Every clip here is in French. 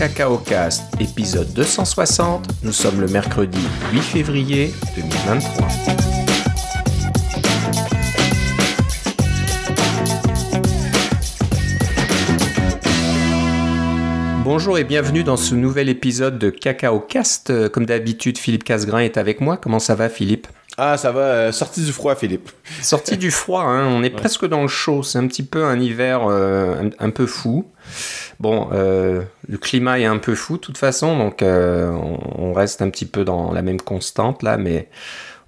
Cacao Cast, épisode 260. Nous sommes le mercredi 8 février 2023. Bonjour et bienvenue dans ce nouvel épisode de Cacao Cast. Comme d'habitude, Philippe Casgrain est avec moi. Comment ça va, Philippe? Ah, ça va. euh, sorti du froid, Philippe. Sorti du froid, hein, on est presque dans le chaud. C'est un petit peu un hiver euh, un, un peu fou. Bon, euh, le climat est un peu fou de toute façon, donc euh, on, on reste un petit peu dans la même constante là, mais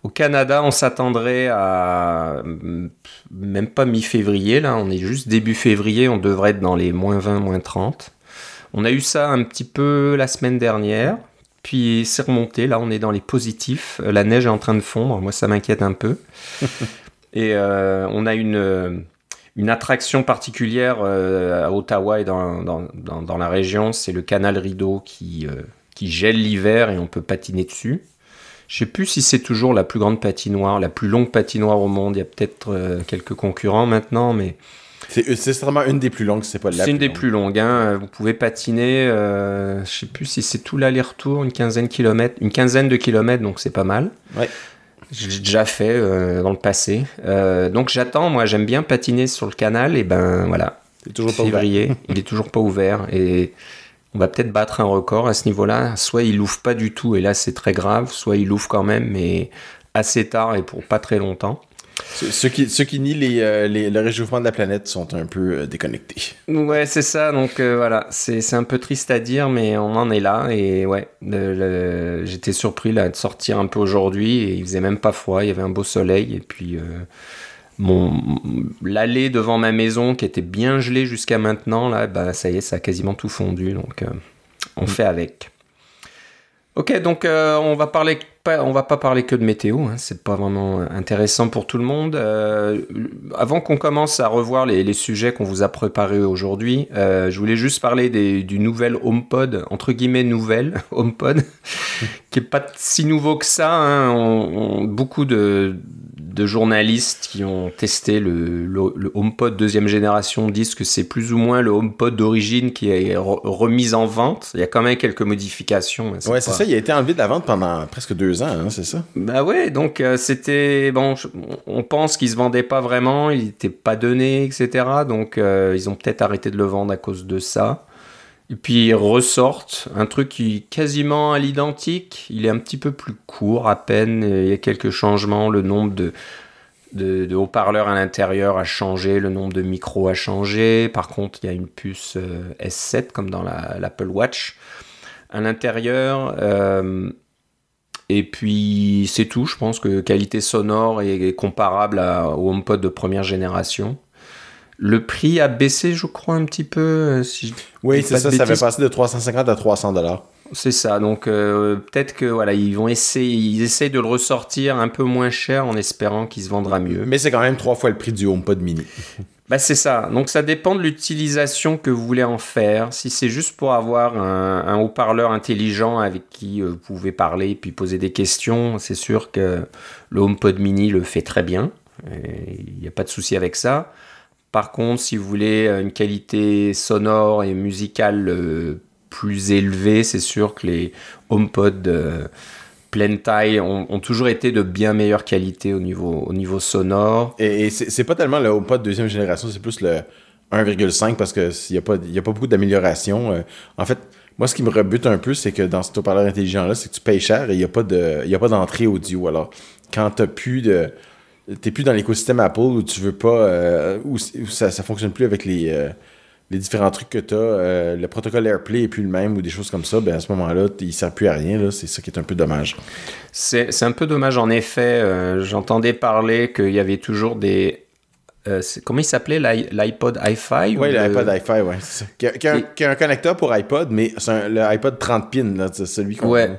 au Canada, on s'attendrait à mm, même pas mi-février, là, on est juste début février, on devrait être dans les moins 20, moins 30. On a eu ça un petit peu la semaine dernière, puis c'est remonté, là on est dans les positifs, Euh, la neige est en train de fondre, moi ça m'inquiète un peu. Et euh, on a une, euh, une attraction particulière euh, à Ottawa et dans, dans, dans, dans la région, c'est le canal Rideau qui, euh, qui gèle l'hiver et on peut patiner dessus. Je sais plus si c'est toujours la plus grande patinoire, la plus longue patinoire au monde. Il y a peut-être quelques concurrents maintenant, mais C'est c'est certainement une des plus longues, c'est pas la c'est une des longue. plus longues. hein. Vous pouvez patiner, euh, je sais plus si c'est tout l'aller-retour, une quinzaine de kilomètres, une quinzaine de kilomètres, donc c'est pas mal. Ouais. J'ai déjà fait euh, dans le passé. Euh, donc j'attends, moi j'aime bien patiner sur le canal, et ben voilà, C'est toujours pas ouvert. février, il est toujours pas ouvert, et on va peut-être battre un record à ce niveau-là. Soit il ouvre pas du tout, et là c'est très grave, soit il ouvre quand même, mais assez tard et pour pas très longtemps. Ceux- qui, ceux qui nient les, euh, les- le réchauffement de la planète sont un peu euh, déconnectés. Ouais, c'est ça. Donc euh, voilà, c'est un peu triste à dire, mais on en est là. Et ouais, j'étais surpris là de sortir un peu aujourd'hui et il faisait même pas froid. Il y avait un beau soleil et puis mon l'allée devant ma maison qui était bien gelée jusqu'à maintenant là, bah ça y est, ça a quasiment tout fondu. Donc on fait avec. Ok, donc euh, on va parler on va pas parler que de météo, hein, c'est pas vraiment intéressant pour tout le monde. Euh, avant qu'on commence à revoir les, sujets qu'on vous a préparés aujourd'hui, euh, je voulais juste parler des, du nouvel HomePod, entre guillemets nouvelle HomePod, qui est pas si nouveau que ça. hein. Beaucoup de, de journalistes qui ont testé le, le, le HomePod deuxième génération disent que c'est plus ou moins le HomePod d'origine qui est re- remis en vente. Il y a quand même quelques modifications. Ouais, c'est pas- ça, il a été enlevé de la vente pendant presque deux ans, hein, c'est ça? bah ouais, donc euh, c'était bon. je- on pense qu'il se vendait pas vraiment, il était pas donné, etc. Donc euh, ils ont peut-être arrêté de le vendre à cause de ça. Et puis ils ressortent un truc qui est quasiment à l'identique. Il est un petit peu plus court à peine. Il y a quelques changements. Le nombre de haut-parleurs à l'intérieur a changé, le nombre de micros a changé. Par contre, il y a une puce euh, S7 comme dans la- l'Apple Watch à l'intérieur. euh, et puis c'est tout. Je pense que qualité sonore est, est comparable à, au HomePod de première génération. Le prix a baissé, je crois, un petit peu. euh, Si Oui, c'est ça, ça bêtises. passé de 350 à 300 dollars. C'est ça. Donc euh, peut-être que voilà, ils vont essayer, ils essayent de le ressortir un peu moins cher en espérant qu'il se vendra mieux. Mais c'est quand même trois fois le prix du HomePod mini. Bah c'est ça. Donc ça dépend de l'utilisation que vous voulez en faire. Si c'est juste pour avoir un, un haut-parleur intelligent avec qui euh, vous pouvez parler et puis poser des questions, c'est sûr que le HomePod mini le fait très bien. Il n'y a pas de souci avec ça. Par contre, si vous voulez euh, une qualité sonore et musicale euh, plus élevée, c'est sûr que les HomePod euh, pleine taille ont, toujours été de bien meilleure qualité au niveau, au niveau sonore. Et, c'est pas tellement le HomePod deuxième génération, c'est plus le 1,5 parce qu'il n'y a, a beaucoup d'amélioration. Euh, en fait, moi, ce qui me rebute un peu, c'est que dans cet haut-parleur intelligent-là, c'est que tu payes cher et il n'y a pas d'entrée audio. Alors, quand tu plus de. T'es plus dans l'écosystème Apple où tu veux pas. euh, où, où ça, ça fonctionne plus avec les, euh, les différents trucs que tu as. le protocole AirPlay est plus le même ou des choses comme ça. Ben à ce moment-là, il sert plus à rien. là. C'est ça qui est un peu dommage. C'est c'est un peu dommage en effet. euh, J'entendais parler qu'il y avait toujours des. euh, comment il s'appelait l'i- l'iPod hi-fi ou Oui, le- l'iPod hi-fi, ouais, c'est ça. Qui a, qui a un, Et- qui a un connecteur pour iPod, mais c'est un- le iPod 30 pins, là, c'est celui qu'on. Ouais. Le,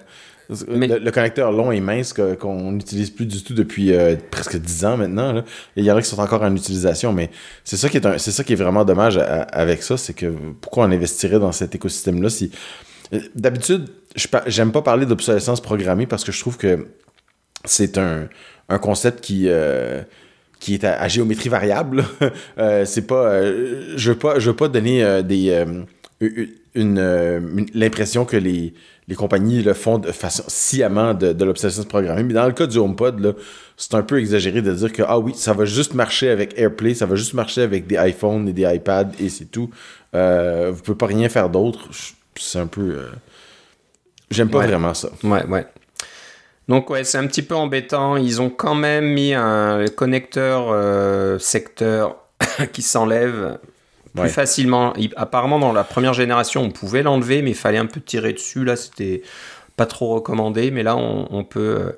Mais- le connecteur long et mince qu'on n'utilise plus du tout depuis euh, presque 10 ans maintenant. là. Il y en a qui sont encore en utilisation, mais c'est ça qui est un- c'est ça qui est vraiment dommage à- avec ça, c'est que pourquoi on investirait dans cet écosystème-là si euh, d'habitude je j'aime pas parler d'obsolescence programmée parce que je trouve que c'est un, un concept qui euh, qui est à, à géométrie variable. Euh, c'est pas, je veux pas, je veux pas donner des, une, l'impression que les, les compagnies le font de façon sciemment de, de l'obsolescence programmée. Mais dans le cas du HomePod, c'est un peu exagéré de dire que ah oui, ça va juste marcher avec AirPlay, ça va juste marcher avec des iPhones et des iPads et c'est tout. Euh, vous pouvez pas rien faire d'autre. C'est un peu. Euh, j'aime pas vraiment ça. Ouais, ouais. Donc ouais, c'est un petit peu embêtant. Ils ont quand même mis un connecteur euh, secteur qui s'enlève plus facilement. apparemment, dans la première génération, on pouvait l'enlever, mais il fallait un peu tirer dessus. Là, c'était pas trop recommandé. Mais là, on, peut euh,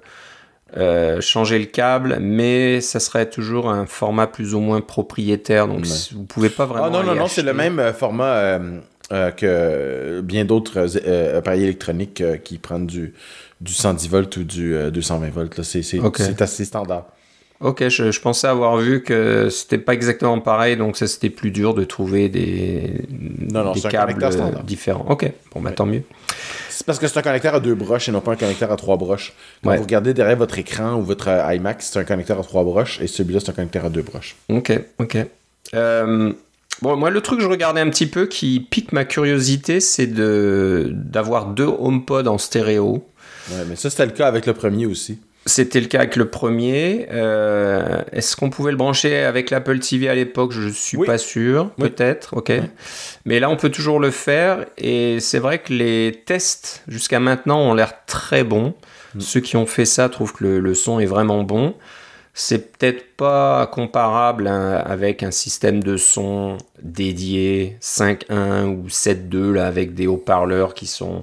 euh, changer le câble, mais ça serait toujours un format plus ou moins propriétaire. Donc, vous pouvez pas vraiment. Ah non, non, non, c'est le même format que bien d'autres appareils électroniques qui prennent du du 110 volts ou du 220 euh, volts. C'est assez standard. Ok, je, pensais avoir vu que c'était pas exactement pareil, donc ça c'était plus dur de trouver des, non, des câbles différents. Ok, bon bah tant mieux. C'est parce que c'est un connecteur à deux broches et non pas un connecteur à trois broches. Quand vous regardez derrière votre écran ou votre iMac, c'est un connecteur à trois broches et celui-là c'est un connecteur à deux broches. Ok, ok. Euh, bon, moi le truc que je regardais un petit peu qui pique ma curiosité, c'est de d'avoir deux HomePod en stéréo. Ouais, mais ça, c'était le cas avec le premier aussi. C'était le cas avec le premier. Euh, est-ce qu'on pouvait le brancher avec l'Apple TV à l'époque? Je suis pas sûr. Peut-être. Ok. Mais là, on peut toujours le faire. Et c'est vrai que les tests jusqu'à maintenant ont l'air très bons. Mm. Ceux qui ont fait ça trouvent que le, son est vraiment bon. C'est peut-être pas comparable hein, avec un système de son dédié 5.1 ou 7.2 là avec des haut-parleurs qui sont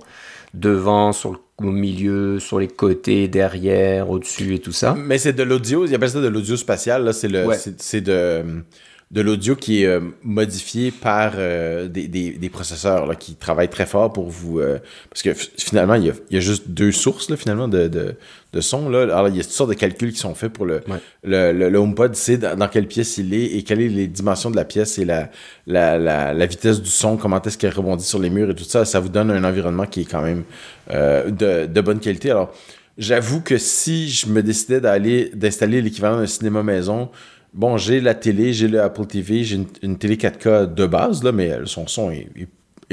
devant, sur le, au milieu, sur les côtés, derrière, au-dessus et tout ça. Mais c'est de l'audio, il appelle ça de l'audio spatial, là, c'est le, c'est de de l'audio qui est euh, modifié par euh, des, des, des, processeurs là, qui travaillent très fort pour vous. Euh, parce que finalement, il y, a, il y, a, juste deux sources là, finalement de, de, de son. Là. Alors, il y a toutes sortes de calculs qui sont faits pour le, le, le, HomePod, c'est dans, quelle pièce il est et quelles sont les dimensions de la pièce et la, la, la, la vitesse du son, comment est-ce qu'elle rebondit sur les murs et tout ça. Ça vous donne un environnement qui est quand même de, de bonne qualité. Alors, j'avoue que si je me décidais d'aller d'installer l'équivalent d'un cinéma maison, bon, j'ai la télé, j'ai le Apple TV, j'ai une, télé 4K de base, là, mais son son est,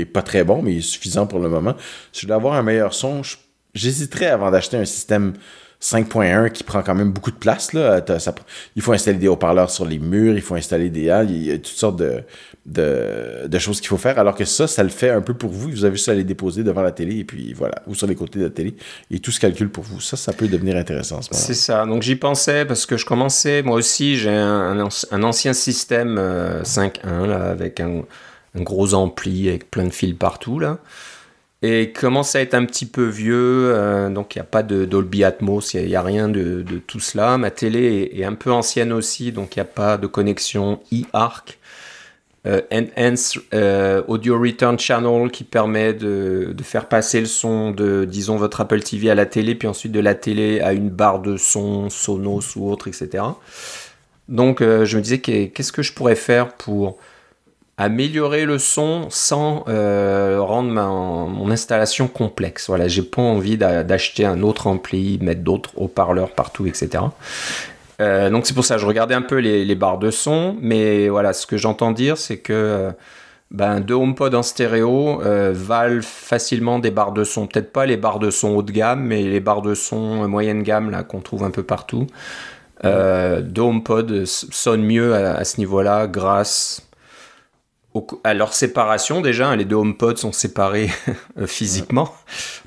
pas très bon, mais il est suffisant pour le moment. Si je voulais avoir un meilleur son, j'hésiterais avant d'acheter un système 5.1 qui prend quand même beaucoup de place. Là. il faut installer des haut-parleurs sur les murs, il faut installer des... Ah, il y a toutes sortes de, de, choses qu'il faut faire, alors que ça, ça le fait un peu pour vous. Vous avez juste à les déposer devant la télé et puis voilà, ou sur les côtés de la télé, et tout se calcule pour vous. Ça, ça peut devenir intéressant. C'est ça. Donc j'y pensais parce que je commençais, moi aussi, j'ai un, un, ancien système 5.1 euh, là, avec un, un, gros ampli avec plein de fils partout là. Et commence à être un petit peu vieux, euh, donc il n'y a pas de Dolby Atmos, il n'y a, rien de, tout cela. Ma télé est, un peu ancienne aussi, donc il n'y a pas de connexion e-ARC. Euh, Enhance euh, Audio Return Channel qui permet de, faire passer le son de, disons, votre Apple TV à la télé, puis ensuite de la télé à une barre de son, Sonos ou autre, etc. Donc je me disais qu'est-ce que je pourrais faire pour améliorer le son sans rendre mon installation complexe. Voilà, j'ai pas envie d'acheter un autre ampli, mettre d'autres haut-parleurs partout, etc. Euh, donc c'est pour ça, je regardais un peu les, barres de son, mais voilà, ce que j'entends dire, c'est que euh, ben, deux HomePod en stéréo euh, valent facilement des barres de son. Peut-être pas les barres de son haut de gamme, mais les barres de son moyenne gamme là qu'on trouve un peu partout. deux HomePod sonnent mieux à, ce niveau-là grâce à leur séparation déjà. Les deux HomePod sont séparés physiquement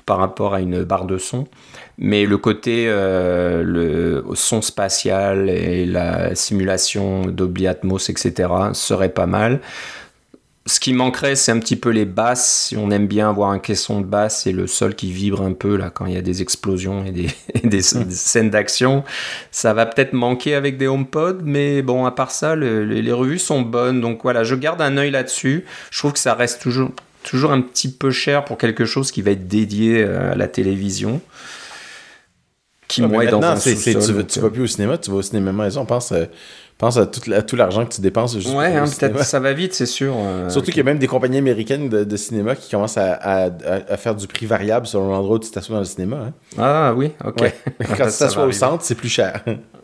par rapport à une barre de son mais le côté euh, le son spatial et la simulation Dolby Atmos, etc., serait pas mal. Ce qui manquerait, c'est un petit peu les basses. Si on aime bien avoir un caisson de basse et le sol qui vibre un peu là quand il y a des explosions et des, des, scènes d'action, ça va peut-être manquer avec des HomePod. Mais bon, à part ça, les revues sont bonnes. Donc voilà, je garde un œil là-dessus. Je trouve que ça reste toujours, toujours un petit peu cher pour quelque chose qui va être dédié euh, à la télévision qui moi dans un tu, tu vas plus au cinéma, tu vas au cinéma maison. Pense, euh, pense à tout, tout l'argent que tu dépenses. Juste ouais, hein, peut-être ça va vite, c'est sûr. Euh, Surtout qu'il y a même des compagnies américaines de, cinéma qui commencent à, à, faire du prix variable selon l'endroit où tu t'assois dans le cinéma. Hein. Ah oui, ok. Quand tu t'assois au centre, c'est plus cher.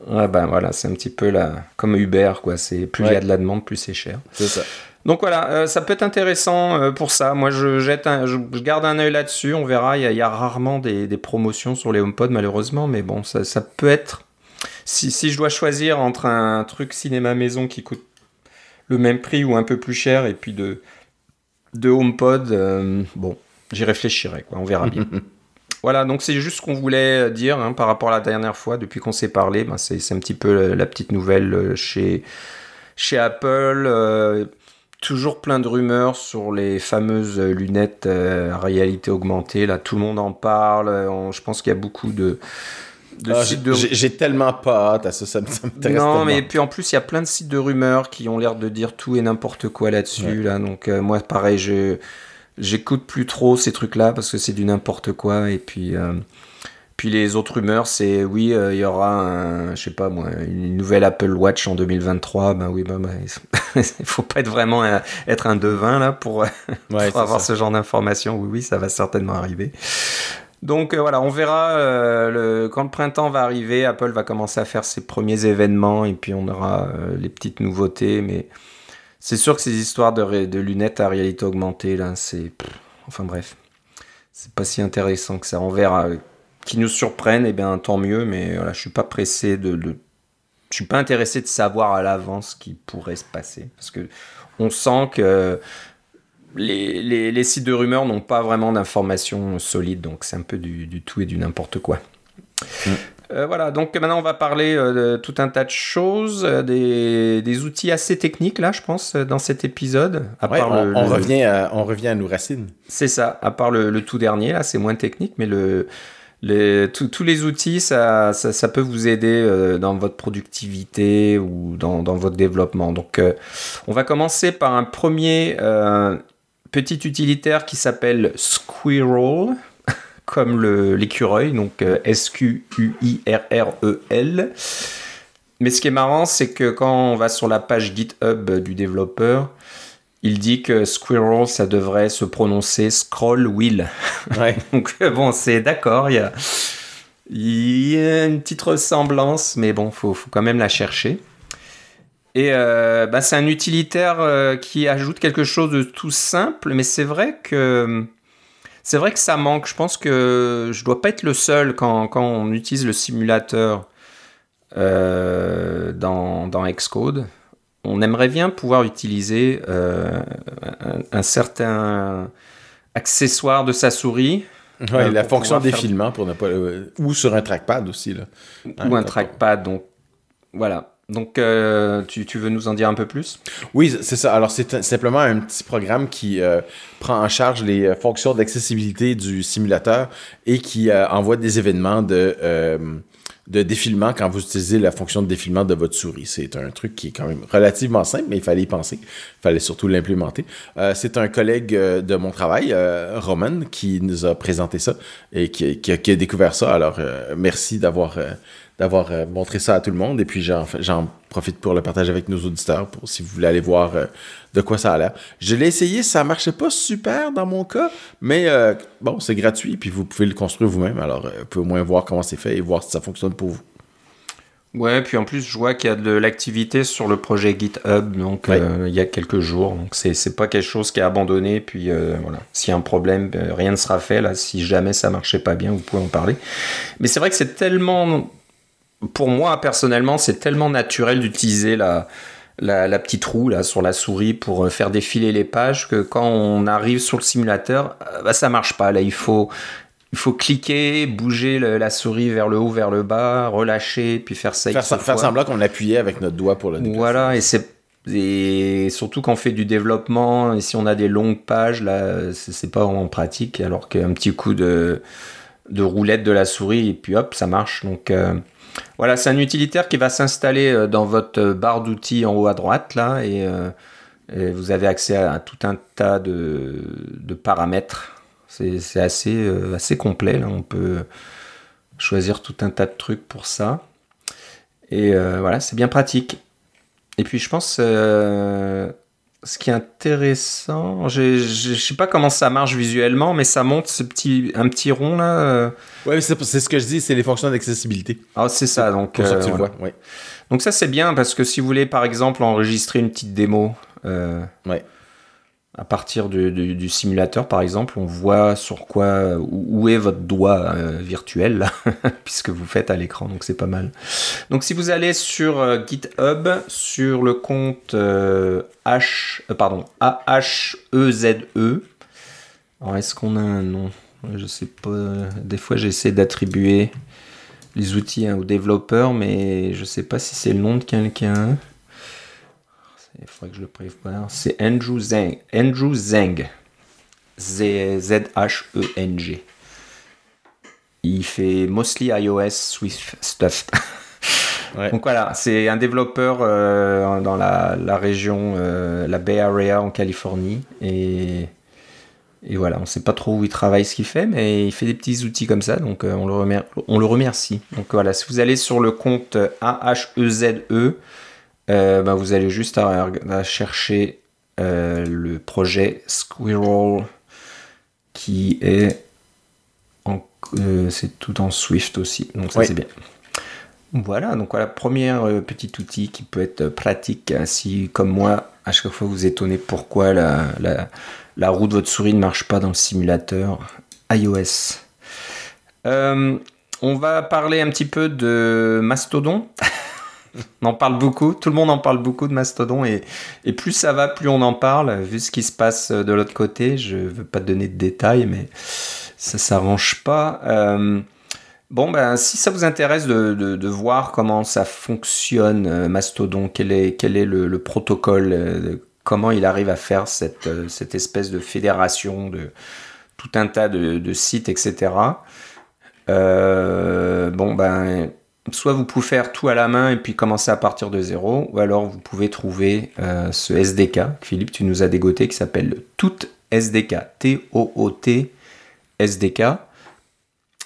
ouais, ben voilà, c'est un petit peu comme Uber, quoi. C'est plus il y a de la demande, plus c'est cher. C'est ça. Donc voilà, ça peut être intéressant pour ça. Moi, je, jette je, garde un œil là-dessus. On verra. Il y, a, rarement des, promotions sur les HomePod, malheureusement. Mais bon, ça, ça peut être. Si, si, je dois choisir entre un truc cinéma maison qui coûte le même prix ou un peu plus cher et puis de, de HomePod, bon, j'y réfléchirai. Quoi, on verra bien. Voilà, donc c'est juste ce qu'on voulait dire hein, par rapport à la dernière fois, depuis qu'on s'est parlé. Ben c'est un petit peu la petite nouvelle euh, chez, chez Apple. Euh, toujours plein de rumeurs sur les fameuses lunettes euh, réalité augmentée. Là, tout le monde en parle. je pense qu'il y a beaucoup de. Ah, j'ai tellement pas hâte à ça, ça, m'intéresse Non, mais puis en plus, il y a plein de sites de rumeurs qui ont l'air de dire tout et n'importe quoi là-dessus. Là, donc, moi, pareil, je j'écoute plus trop ces trucs-là parce que c'est du n'importe quoi. Et puis, euh, puis les autres rumeurs, c'est oui, euh, il y aura, un, je sais pas moi, une nouvelle Apple Watch en 2023. Ben oui, ben, il faut pas être vraiment être un devin là pour, avoir ce genre d'informations. Oui, oui, ça va certainement arriver. Donc euh, voilà, on verra le, quand le printemps va arriver, Apple va commencer à faire ses premiers événements et puis on aura les petites nouveautés, mais c'est sûr que ces histoires de, de, lunettes à réalité augmentée, là, c'est. Enfin bref. C'est pas si intéressant que ça. On verra. Qui nous surprennent, et eh bien tant mieux, mais voilà, je suis pas pressé de, de. Je suis pas intéressé de savoir à l'avance ce qui pourrait se passer. Parce que on sent que les, les, les sites de rumeurs n'ont pas vraiment d'informations solides, donc c'est un peu du, du, tout et du n'importe quoi. Mm. Euh, voilà, donc maintenant on va parler euh, de tout un tas de choses, euh, des, outils assez techniques là, je pense, dans cet épisode. À part on, revient à, on revient à nos racines. C'est ça, à part le, tout dernier là, c'est moins technique, mais le, tous les outils, ça, peut vous aider dans votre productivité ou dans, votre développement. Donc on va commencer par un premier petit utilitaire qui s'appelle Squirrel comme l'écureuil, donc euh, S-Q-U-I-R-R-E-L. Mais ce qui est marrant, c'est que quand on va sur la page GitHub du développeur, il dit que Squirrel, ça devrait se prononcer Scroll Wheel. donc euh, bon, c'est d'accord, il y a, y a, une petite ressemblance, mais bon, faut, faut quand même la chercher. Et euh, bah, c'est un utilitaire qui ajoute quelque chose de tout simple, mais c'est vrai que c'est vrai que ça manque. Je pense que je dois pas être le seul quand, quand on utilise le simulateur euh, dans, dans, Xcode. On aimerait bien pouvoir utiliser euh, un, certain accessoire de sa souris. Ouais, la fonction défilement pour ne pas. ou sur un trackpad aussi. Là. Ou un trackpad. Donc voilà. Donc, euh, tu, veux nous en dire un peu plus? Oui, c'est ça. Alors, c'est simplement un petit programme qui euh, prend en charge les euh, fonctions d'accessibilité du simulateur et qui envoie des événements de, de défilement quand vous utilisez la fonction de défilement de votre souris. C'est un truc qui est quand même relativement simple, mais il fallait y penser. Il fallait surtout l'implémenter. c'est un collègue de mon travail, Roman, qui nous a présenté ça et qui a découvert ça. Alors, merci d'avoir d'avoir euh, montré ça à tout le monde. Et puis, j'en profite pour le partager avec nos auditeurs, pour si vous voulez aller voir euh, de quoi ça a l'air. Je l'ai essayé, ça marchait pas super dans mon cas, mais euh, bon, c'est gratuit, puis vous pouvez le construire vous-même. Alors, vous pouvez au moins voir comment c'est fait et voir si ça fonctionne pour vous. Ouais, puis en plus, je vois qu'il y a de l'activité sur le projet GitHub, donc il y a quelques jours. Donc, c'est pas quelque chose qui est abandonné. Puis voilà, s'il y a un problème, rien ne sera fait. Là, si jamais ça marchait pas bien, vous pouvez en parler. Mais c'est vrai que c'est tellement pour moi, personnellement, c'est tellement naturel d'utiliser la, la, petite roue là, sur la souris pour euh, faire défiler les pages que quand on arrive sur le simulateur, euh, bah, ça marche pas. Là, il faut, il faut cliquer, bouger la souris vers le haut, vers le bas, relâcher, puis faire ça. Faire, faire semblant qu'on appuyait avec notre doigt pour le déplacer. Voilà, et c'est et surtout quand on fait du développement, et si on a des longues pages, là, c'est pas vraiment pratique, alors qu'un petit coup de, de roulette de la souris, et puis hop, ça marche. Donc, euh, voilà, c'est un utilitaire qui va s'installer euh, dans votre barre d'outils en haut à droite, là, et, euh, vous avez accès à, tout un tas de, paramètres. C'est assez, euh, assez complet, là, on peut choisir tout un tas de trucs pour ça. Et voilà, c'est bien pratique. Et puis je pense ce qui est intéressant, je ne sais pas comment ça marche visuellement, mais ça monte ce petit, un petit rond là. Euh. Ouais, c'est ce que je dis, c'est les fonctions d'accessibilité. Ah, c'est ça, donc. Pour ça que tu euh, vois, Donc ça c'est bien parce que si vous voulez par exemple enregistrer une petite démo Euh, Ouais. À partir du, simulateur, par exemple, on voit sur quoi, où, est votre doigt euh, virtuel, puisque vous faites à l'écran, donc c'est pas mal. Donc si vous allez sur euh, GitHub, sur le compte euh, H, euh, pardon, A-H-E-Z-E, E, alors est-ce qu'on a un nom? Je sais pas, des fois j'essaie d'attribuer les outils hein, aux développeurs, mais je sais pas si c'est le nom de quelqu'un. Il faudrait que je le prévoie. C'est Andrew Zeng. Andrew Zeng. Z- Z-H-E-N-G. Il fait mostly iOS Swift stuff. Ouais. Donc voilà, c'est un développeur euh, dans la, la région, euh, la Bay Area en Californie. Et, et voilà, on ne sait pas trop où il travaille, ce qu'il fait, mais il fait des petits outils comme ça, donc euh, on, le remer- on le remercie. Donc voilà, si vous allez sur le compte A-H-E-Z-E, euh, bah, vous allez juste à, à chercher euh, le projet Squirrel qui est euh, c'est tout en Swift aussi, donc ça Oui. c'est bien. Voilà, donc voilà, premier petit outil qui peut être pratique hein, si, comme moi, à chaque fois vous étonnez pourquoi la, la, la roue de votre souris ne marche pas dans le simulateur iOS. On va parler un petit peu de Mastodon. on en parle beaucoup, tout le monde en parle beaucoup de Mastodon et, plus ça va, plus on en parle. Vu ce qui se passe de l'autre côté, je ne veux pas te donner de détails, mais ça s'arrange pas. Euh, Bon, ben, si ça vous intéresse de, voir comment ça fonctionne, euh, Mastodon, quel est, quel est le, le protocole, euh, comment il arrive à faire cette, euh, cette espèce de fédération de tout un tas de, de sites, etc. Euh, bon, ben, soit vous pouvez faire tout à la main et puis commencer à partir de zéro, ou alors vous pouvez trouver euh, ce SDK, Philippe, tu nous as dégoté, qui s'appelle Tout SDK, T-O-O-T SDK.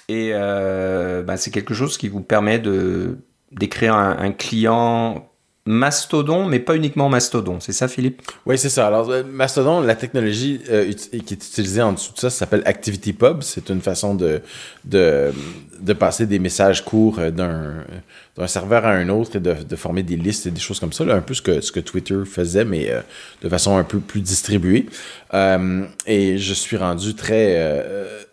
Et euh, bah, c'est quelque chose qui vous permet de d'écrire un, client Mastodon, mais pas uniquement Mastodon. C'est ça, Philippe? Oui, c'est ça. Alors, euh, Mastodon, la technologie qui est utilisée en dessous de ça, ça s'appelle ActivityPub. C'est une façon de, de, de passer des messages courts euh, d'un d'un serveur à un autre et de, former des listes et des choses comme ça. un peu ce que, ce que Twitter faisait, mais euh, de façon un peu plus distribuée. Euh, et je suis rendu très... euh,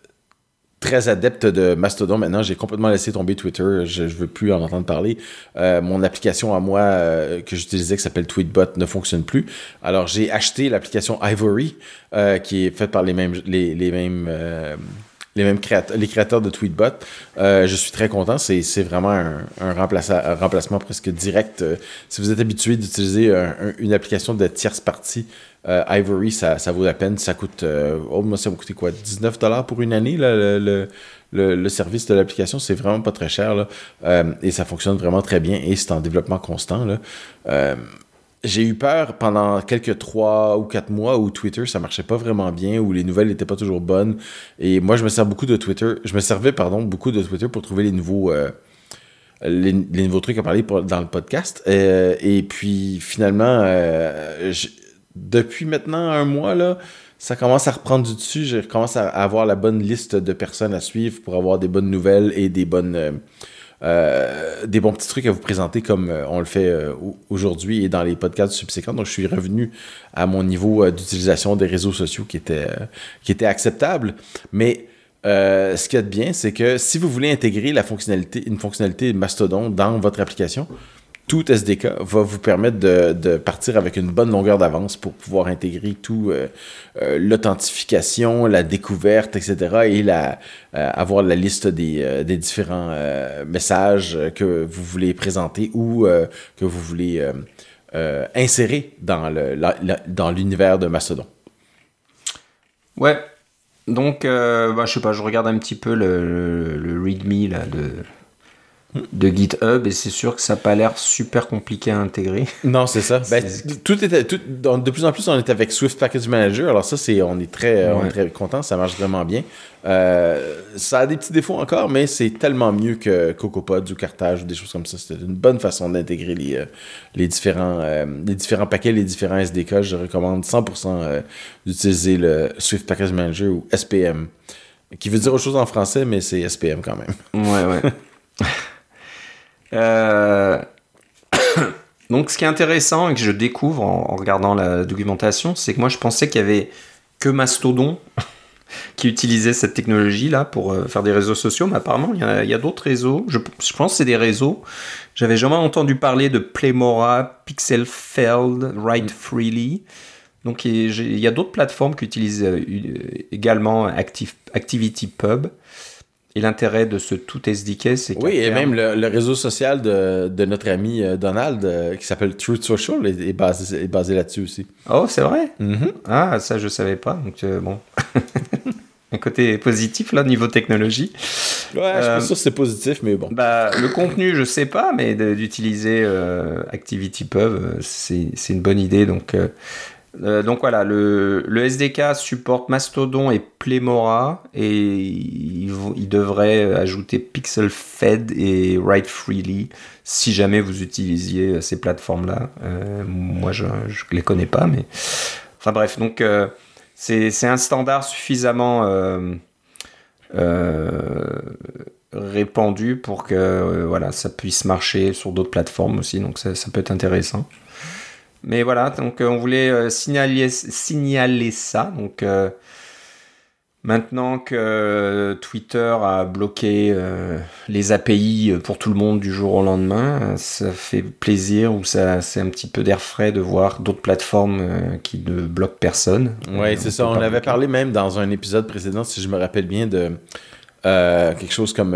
très adepte de Mastodon maintenant. J'ai complètement laissé tomber Twitter. Je ne veux plus en entendre parler. Euh, mon application à moi euh, que j'utilisais qui s'appelle Tweetbot ne fonctionne plus. Alors j'ai acheté l'application Ivory euh, qui est faite par les mêmes les, les mêmes euh, les mêmes créateurs, les créateurs de Tweetbot. Euh, je suis très content. C'est, vraiment un, un, un remplacement presque direct. Euh, si vous êtes habitué d'utiliser un- un- une application de tierce partie, euh, Ivory, ça, ça vaut la peine. Ça coûte, euh, oh, moi, ça m'a coûté quoi? 19 pour une année, là, le, le, le- service de l'application. C'est vraiment pas très cher. Là. Euh, et ça fonctionne vraiment très bien. Et c'est en développement constant. Là. Euh, j'ai eu peur pendant quelques trois ou quatre mois où Twitter ça marchait pas vraiment bien, où les nouvelles n'étaient pas toujours bonnes. Et moi, je me sers beaucoup de Twitter. Je me servais, pardon, beaucoup de Twitter pour trouver les nouveaux, euh, les, nouveaux trucs à parler dans le podcast. Euh, et puis finalement, euh, depuis maintenant un mois là, ça commence à reprendre du dessus. Je commence à avoir la bonne liste de personnes à suivre pour avoir des bonnes nouvelles et des bonnes euh, des bons petits trucs à vous présenter comme euh, on le fait euh, au- aujourd'hui et dans les podcasts subséquents. Donc, je suis revenu à mon niveau d'utilisation des réseaux sociaux qui était, qui acceptable. Mais ce qu'il y a de bien, c'est que si vous voulez intégrer une fonctionnalité Mastodon dans votre application, tout SDK va vous permettre de, partir avec une bonne longueur d'avance pour pouvoir intégrer tout euh, euh, l'authentification, la découverte, etc. et euh, avoir la liste des, différents messages que vous voulez présenter ou que vous voulez insérer dans l'univers de Mastodon. Ouais. Donc, bah, je sais pas, je regarde un petit peu le README là, de, de GitHub et c'est sûr que ça n'a pas l'air super compliqué à intégrer. Non, c'est ça. Ben, C'est- tout était, tout, dans- de plus en plus, on est avec Swift Package Manager. Alors ça, c'est, on est très, on Ouais. est très content. Ça marche vraiment bien. Euh, ça a des petits défauts encore, mais c'est tellement mieux que CocoaPods ou Cartage ou des choses comme ça. C'était une bonne façon d'intégrer les, euh, les différents, euh, les différents paquets, les différents SDK. Je recommande 100% euh, d'utiliser le Swift Package Manager ou SPM, qui veut dire autre chose en français, mais c'est SPM quand même. Ouais, ouais. Euh, Donc, ce qui est intéressant et que je découvre en, regardant la documentation, c'est que moi, je pensais qu'il y avait que Mastodon qui utilisait cette technologie-là pour euh, faire des réseaux sociaux, mais apparemment, il y a, a d'autres réseaux. Je, je, pense que c'est des réseaux. J'avais jamais entendu parler de Playmora, Pixelfeld, Write mm. Freely. Donc, il y a d'autres plateformes qui utilisent euh, également Active, ActivityPub. Et l'intérêt de ce tout SDK, c'est Oui, et même le, réseau social de, de notre ami euh, Donald, euh, qui s'appelle Truth Social, est, basé, est basé là-dessus aussi. Oh, c'est vrai? Mm-hmm. Ah, ça, je savais pas. Donc, euh, bon. Un côté positif, là, niveau technologie. Ouais, je suis sûr que c'est positif, mais bon. Bah, le contenu, je sais pas, mais d'utiliser ActivityPub, c'est une bonne idée. Donc, euh, donc voilà, le, SDK supporte Mastodon et Playmora et il, il devrait ajouter PixelFed et Write Freely si jamais vous utilisiez ces plateformes-là. Euh, moi, je ne les connais pas, mais enfin bref, donc euh, c'est un standard suffisamment répandu pour que voilà, ça puisse marcher sur d'autres plateformes aussi, donc ça peut être intéressant. Mais voilà, donc euh, on voulait euh, signaler, signaler ça. Donc euh, maintenant que Twitter a bloqué les API pour tout le monde du jour au lendemain, ça fait plaisir ou ça c'est un petit peu d'air frais de voir d'autres plateformes qui ne bloquent personne. Oui, c'est ça. On avait parlé même dans un épisode précédent, si je me rappelle bien, de quelque chose comme.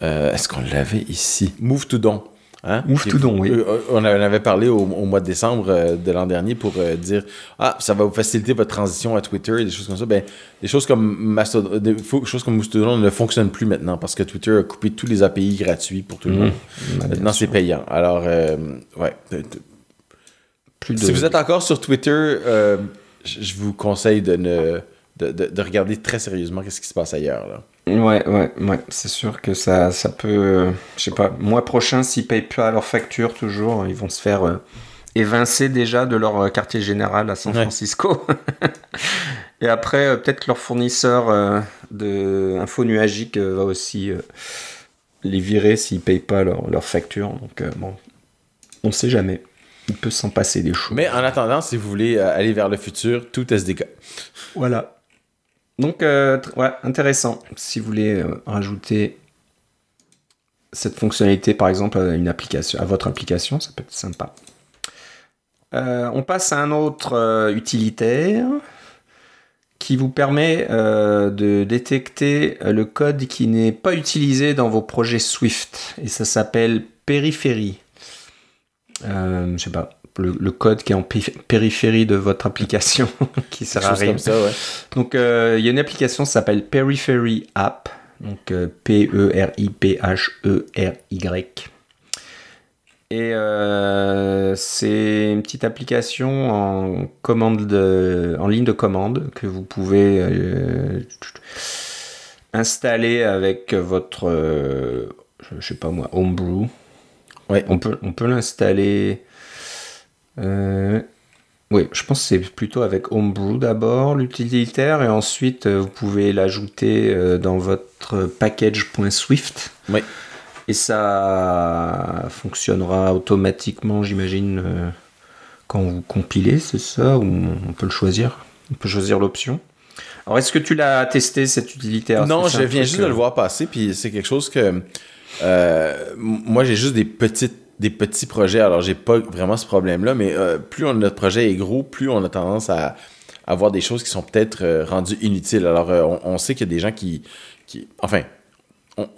Est-ce qu'on l'avait ici? Move to Don. Hein? tout don, oui. Euh, on en avait parlé au, mois de décembre euh, de l'an dernier pour euh, dire Ah, ça va vous faciliter votre transition à Twitter et des choses comme ça. Ben, des choses comme Mastodon, des choses comme Mastodon ne fonctionnent plus maintenant parce que Twitter a coupé tous les API gratuits pour tout le mmh. monde. Maintenant, c'est payant. Alors, ouais. Si vous êtes encore sur Twitter, je vous conseille de ne de, de, regarder très sérieusement qu'est-ce qui se passe ailleurs. Là. Ouais, ouais, ouais. C'est sûr que ça, ça peut. je sais pas, mois prochain, s'ils payent pas leur facture toujours, ils vont se faire euh, évincer déjà de leur euh, quartier général à San Francisco. Et après, euh, peut-être que leur fournisseur de info nuagique va aussi les virer s'ils payent pas leur, leur facture. Donc, bon, on sait jamais. Il peut s'en passer des choses. Mais en attendant, si vous voulez aller vers le futur, tout SDK. Voilà. Donc, euh, intéressant. Si vous voulez euh, rajouter cette fonctionnalité, par exemple, à votre application, ça peut être sympa. Euh, on passe à un autre utilitaire qui vous permet de détecter le code qui n'est pas utilisé dans vos projets Swift. Et ça s'appelle Périphérie. je sais pas le, code qui est en périphérie de votre application qui sert à rien. Donc euh, il y a une application qui s'appelle Periphery App, donc euh, P-E-R-I-P-H-E-R-Y. Et euh, c'est une petite application en, commande en ligne de commande que vous pouvez installer avec votre, je sais pas moi, Homebrew. Ouais. On peut, on peut l'installer euh, oui, je pense que c'est plutôt avec Homebrew d'abord, l'utilitaire, et ensuite euh, vous pouvez l'ajouter euh, dans votre package.swift. Oui. Et ça fonctionnera automatiquement, j'imagine, quand vous compilez, c'est ça Ou on peut le choisir? On peut choisir l'option. Alors, est-ce que tu l'as testé, cette utilitaire? Non, je viens juste de le voir passer, puis c'est quelque chose que. moi, j'ai juste des petites des petits projets. Alors, j'ai pas vraiment ce problème-là, mais euh, plus notre projet est gros, plus on a tendance à, avoir des choses qui sont peut-être euh, rendues inutiles. Alors, euh, on, sait qu'il y a des gens qui, qui enfin,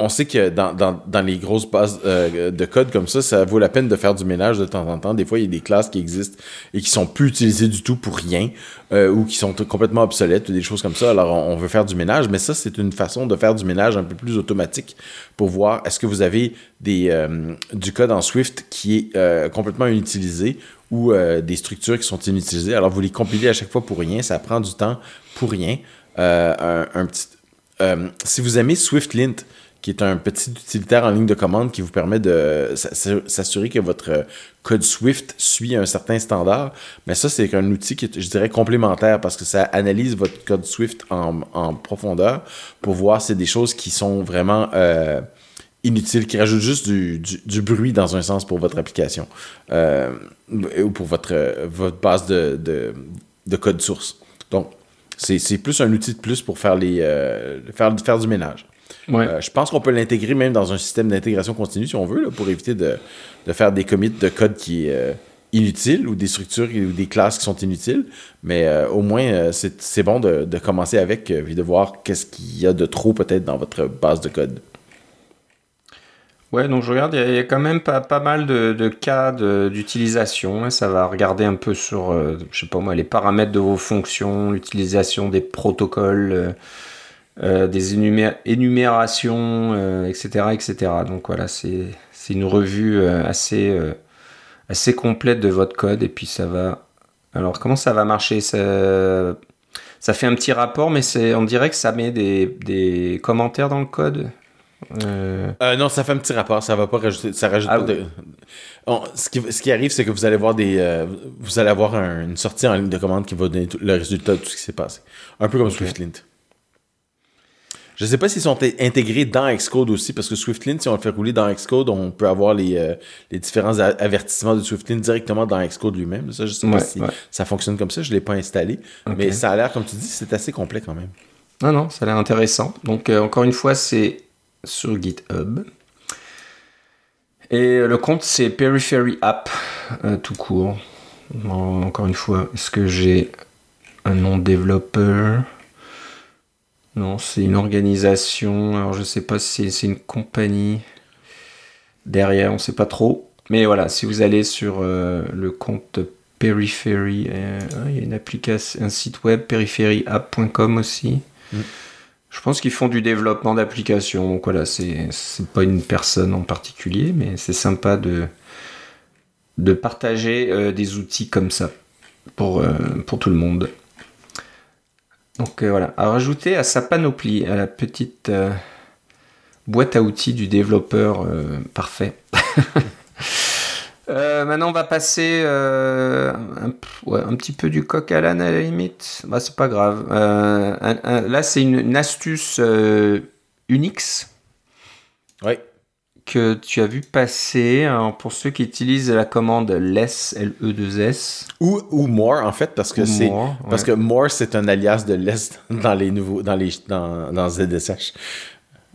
on, sait que dans, les grosses bases euh, de code comme ça, ça vaut la peine de faire du ménage de temps en temps. Des fois, il y a des classes qui existent et qui sont plus utilisées du tout pour rien euh, ou qui sont complètement obsolètes ou des choses comme ça. Alors, on, veut faire du ménage, mais ça, c'est une façon de faire du ménage un peu plus automatique pour voir est-ce que vous avez des, euh, du code en Swift qui est complètement inutilisé ou des structures qui sont inutilisées. Alors, vous les compilez à chaque fois pour rien. Ça prend du temps pour rien. un, petit, si vous aimez SwiftLint, qui est un petit utilitaire en ligne de commande qui vous permet de s'assurer que votre code Swift suit un certain standard. Mais ça, c'est un outil qui est, je dirais, complémentaire parce que ça analyse votre code Swift en, profondeur pour voir si c'est des choses qui sont vraiment... Euh, inutile, qui rajoute juste du, bruit dans un sens pour votre application ou pour votre, base de, de, de code source. Donc, c'est plus un outil de plus pour faire, faire du ménage. Euh, je pense qu'on peut l'intégrer même dans un système d'intégration continue, si on veut, pour éviter de, faire des commits de code qui est euh, inutile ou des structures ou des classes qui sont inutiles. Mais euh, au moins, c'est bon de, commencer avec et de voir qu'est-ce qu'il y a de trop peut-être dans votre base de code. Ouais, donc je regarde, il y, a quand même pas, pas mal de, cas d'utilisation. Hein. Ça va regarder un peu sur, je sais pas moi, les paramètres de vos fonctions, l'utilisation des protocoles. Euh, des énumérations, etc., euh, etc. Donc voilà, c'est une revue euh, assez, assez complète de votre code et puis ça va. Alors comment ça va marcher? Ça, ça fait un petit rapport, mais on dirait que ça met des, des commentaires dans le code. non, ça fait un petit rapport, ça va pas rajouter, ça rajoute ah de... ce, qui, ce, qui, arrive, c'est que vous allez voir des, vous allez avoir une sortie en ligne de commande qui va donner le résultat de tout ce qui s'est passé, un peu comme SwiftLint. Je ne sais pas s'ils sont intégrés dans Xcode aussi, parce que SwiftLint, si on le fait rouler dans Xcode, on peut avoir les, euh, les différents avertissements de SwiftLint directement dans Xcode lui-même. Ça, je sais pas si ça fonctionne comme ça, je ne l'ai pas installé. Mais ça a l'air, comme tu dis, c'est assez complet quand même. Non, non, ça a l'air intéressant. Donc, euh, encore une fois, c'est sur GitHub. Et le compte, c'est Periphery App, euh, tout court. encore une fois, est-ce que j'ai un nom de développeur? Non, c'est une organisation. Alors je sais pas si c'est une compagnie derrière, on sait pas trop. Mais voilà, si vous allez sur euh, le compte Periphery, euh, il y a une application, un site web peripheryapp.com aussi. Mm. Je pense qu'ils font du développement d'applications. Donc voilà, c'est pas une personne en particulier, mais c'est sympa de, de partager euh, des outils comme ça pour, pour tout le monde. Donc euh, voilà, à rajouter à sa panoplie, à la petite euh, boîte à outils du développeur euh, parfait. maintenant, on va passer un, petit peu du coq à l'âne à la limite. Bah, c'est pas grave. là, c'est une, astuce Unix. Oui que tu as vu passer pour ceux qui utilisent la commande less L-E-2-S ou, ou more en fait parce que c'est parce que more c'est un alias de less dans les nouveaux dans les dans, dans ZSH.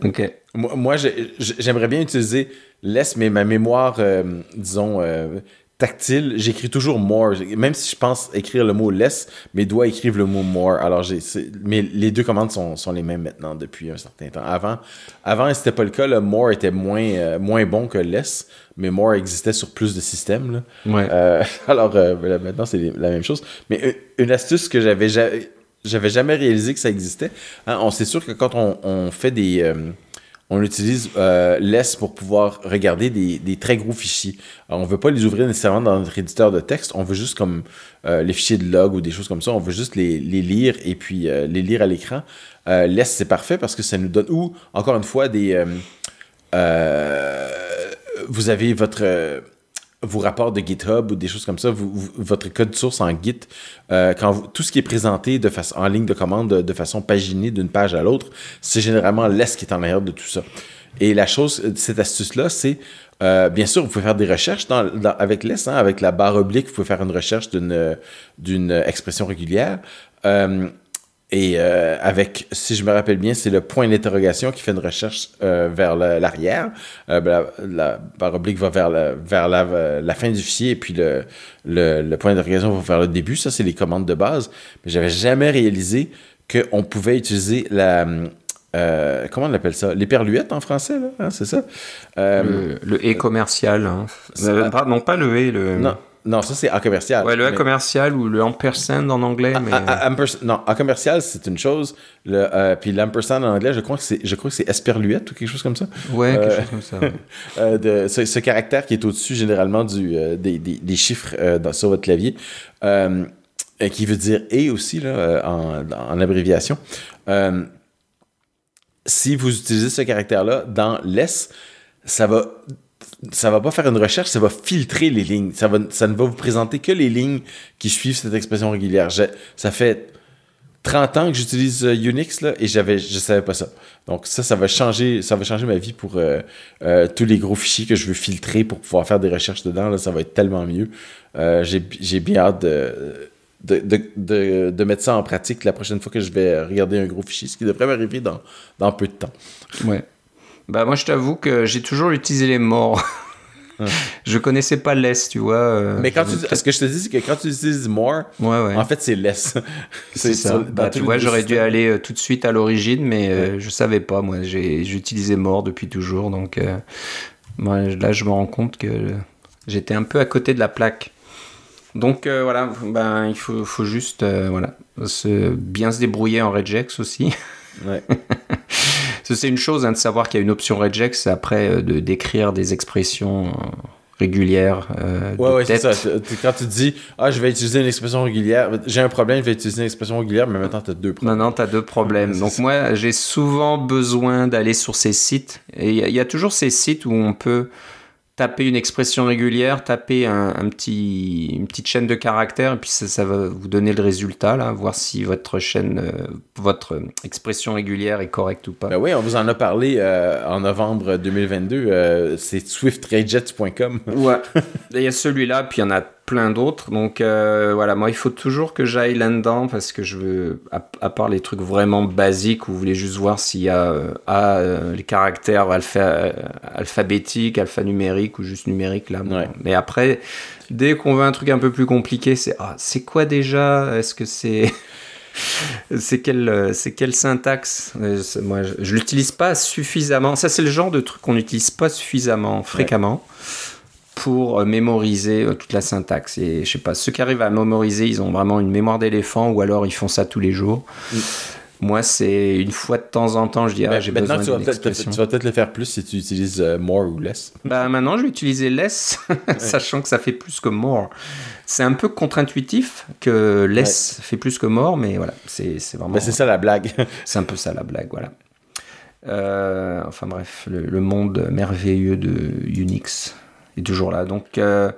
Ok. Moi, j'aimerais bien utiliser less mais ma mémoire euh, disons euh, tactile, j'écris toujours more. Même si je pense écrire le mot less, mes doigts écrivent le mot more. Alors, j'ai, mais les deux commandes sont, sont, les mêmes maintenant depuis un certain temps. Avant, avant c'était pas le cas. Le more était moins, euh, moins bon que less, mais more existait sur plus de systèmes. Ouais. Euh, alors, euh, maintenant, c'est la même chose. Mais une astuce que j'avais, j'avais jamais réalisé que ça existait. Hein, on c'est sûr que quand on, on fait des on utilise euh, less pour pouvoir regarder des, très gros fichiers. on ne veut pas les ouvrir nécessairement dans notre éditeur de texte, on veut juste comme euh, les fichiers de log ou des choses comme ça, on veut juste les, lire et puis euh, les lire à l'écran. less, c'est parfait parce que ça nous donne, ou encore une fois, des... vous avez votre vos rapports de GitHub ou des choses comme ça, votre code source en Git, euh, quand tout ce qui est présenté en ligne de commande de, façon paginée d'une page à l'autre, c'est généralement l'ES qui est en arrière de tout ça. Et la chose, cette astuce-là, c'est euh, bien sûr, vous pouvez faire des recherches avec l'ES, hein, avec la barre oblique, vous pouvez faire une recherche d'une expression régulière. Euh, et euh, avec, si je me rappelle bien, c'est le point d'interrogation qui fait une recherche euh, vers l'arrière. Euh, ben, la, barre oblique va vers, la, vers la, fin du fichier et puis le, le, point d'interrogation va vers le début. Ça, c'est les commandes de base. Mais j'avais jamais réalisé qu'on pouvait utiliser la... comment on appelle ça? L'éperluette en français, là, hein, c'est ça? le, e commercial. Hein. non, pas le e, le... Non. Non, ça c'est A commercial. Ouais, le A commercial ou le ampersand en anglais. Mais... non, A commercial c'est une chose. Le, euh, puis l'ampersand en anglais, je crois que c'est, je crois que c'est esperluette ou quelque chose comme ça. Ouais, quelque euh, chose comme ça. Euh, de, ce, caractère qui est au-dessus généralement du, des, des, chiffres sur votre clavier, qui veut dire et aussi là, en, en abréviation. si vous utilisez ce caractère-là dans less, ça va ça va pas faire une recherche, ça va filtrer les lignes. Ça, va, ça ne va vous présenter que les lignes qui suivent cette expression régulière. ça fait 30 ans que j'utilise euh, Unix là, et j'avais, je savais pas ça. Donc ça, ça va changer, ça va changer ma vie pour euh, euh, tous les gros fichiers que je veux filtrer pour pouvoir faire des recherches dedans. Là, ça va être tellement mieux. j'ai, bien hâte de de, de, de, mettre ça en pratique la prochaine fois que je vais regarder un gros fichier, ce qui devrait m'arriver dans, dans peu de temps. Ouais. Bah moi je t'avoue que j'ai toujours utilisé les morts. Je connaissais pas less, tu vois. Euh, mais quand tu, ce que je te dis, c'est que quand tu utilises more, en fait, c'est less. c'est ça. bah, tu vois, j'aurais dû aller euh, tout de suite à l'origine, mais euh, je savais pas. Moi, j'ai utilisé more depuis toujours, donc moi, là, je me rends compte que j'étais un peu à côté de la plaque. Donc voilà, ben, il faut, faut juste voilà, se, bien se débrouiller en regex aussi. Ouais. c'est une chose hein, de savoir qu'il y a une option regex, après euh, de d'écrire des expressions euh, régulières. Euh, ouais, ouais, c'est ça. Quand tu dis, ah, je vais utiliser une expression régulière, j'ai un problème, je vais utiliser une expression régulière, mais maintenant, tu as deux problèmes. Maintenant, tu as deux problèmes. Donc, moi, j'ai souvent besoin d'aller sur ces sites. Et il y, a toujours ces sites où on peut taper une expression régulière, taper un, petit, une petite chaîne de caractères, et puis ça, va vous donner le résultat, là, voir si votre chaîne, euh, votre expression régulière est correcte ou pas. Ben oui, on vous en a parlé euh, en novembre 2022, euh, c'est swiftrayjets.com. Ouais, il y a celui-là, puis il y en a plein d'autres. Donc euh, voilà, moi il faut toujours que j'aille là-dedans parce que je veux, à, part les trucs vraiment basiques où vous voulez juste voir s'il y a euh, euh, les caractères alpha, alphabétiques, alphanumériques ou juste numériques là. Mais après, dès qu'on veut un truc un peu plus compliqué, c'est ah, c'est quoi déjà? Est-ce que c'est c'est quelle, c'est quelle syntaxe? Moi, je, l'utilise pas suffisamment. Ça, c'est le genre de truc qu'on n'utilise pas suffisamment fréquemment pour euh, mémoriser euh, toute la syntaxe. Et je sais pas, ceux qui arrivent à mémoriser, ils ont vraiment une mémoire d'éléphant ou alors ils font ça tous les jours. Mm. Moi, c'est une fois de temps en temps, je dis, ah, j'ai besoin d'une expression. Tu vas peut-être le faire plus si tu utilises euh, more ou less. Bah, maintenant, je vais utiliser less, sachant que ça fait plus que more. C'est un peu contre-intuitif que less fait plus que more, mais voilà, c'est vraiment. c'est ça la blague. c'est un peu ça la blague, voilà. enfin bref, le, monde merveilleux de Unix est toujours là. Donc euh,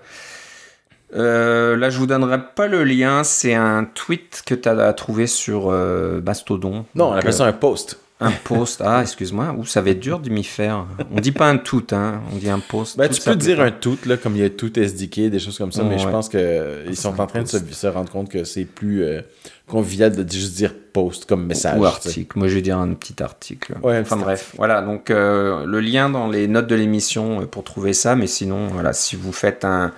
euh, là, je vous donnerai pas le lien. C'est un tweet que tu as trouvé sur euh, Mastodon. Non, on appelle ça un post. Un post, ah, excuse-moi, Ouh, ça va être dur de m'y faire. On dit pas un tout, hein, on dit un post. Ben, tu peux dire un tout, là, comme il y a tout SDK, des choses comme ça, mais je pense qu'ils sont en train de se, rendre compte que c'est plus convivial de juste dire post comme message. Ou article. Moi, je vais dire un petit article. enfin bref, voilà. Donc euh, le lien dans les notes de l'émission euh, pour trouver ça. Mais sinon, voilà, si vous faites un,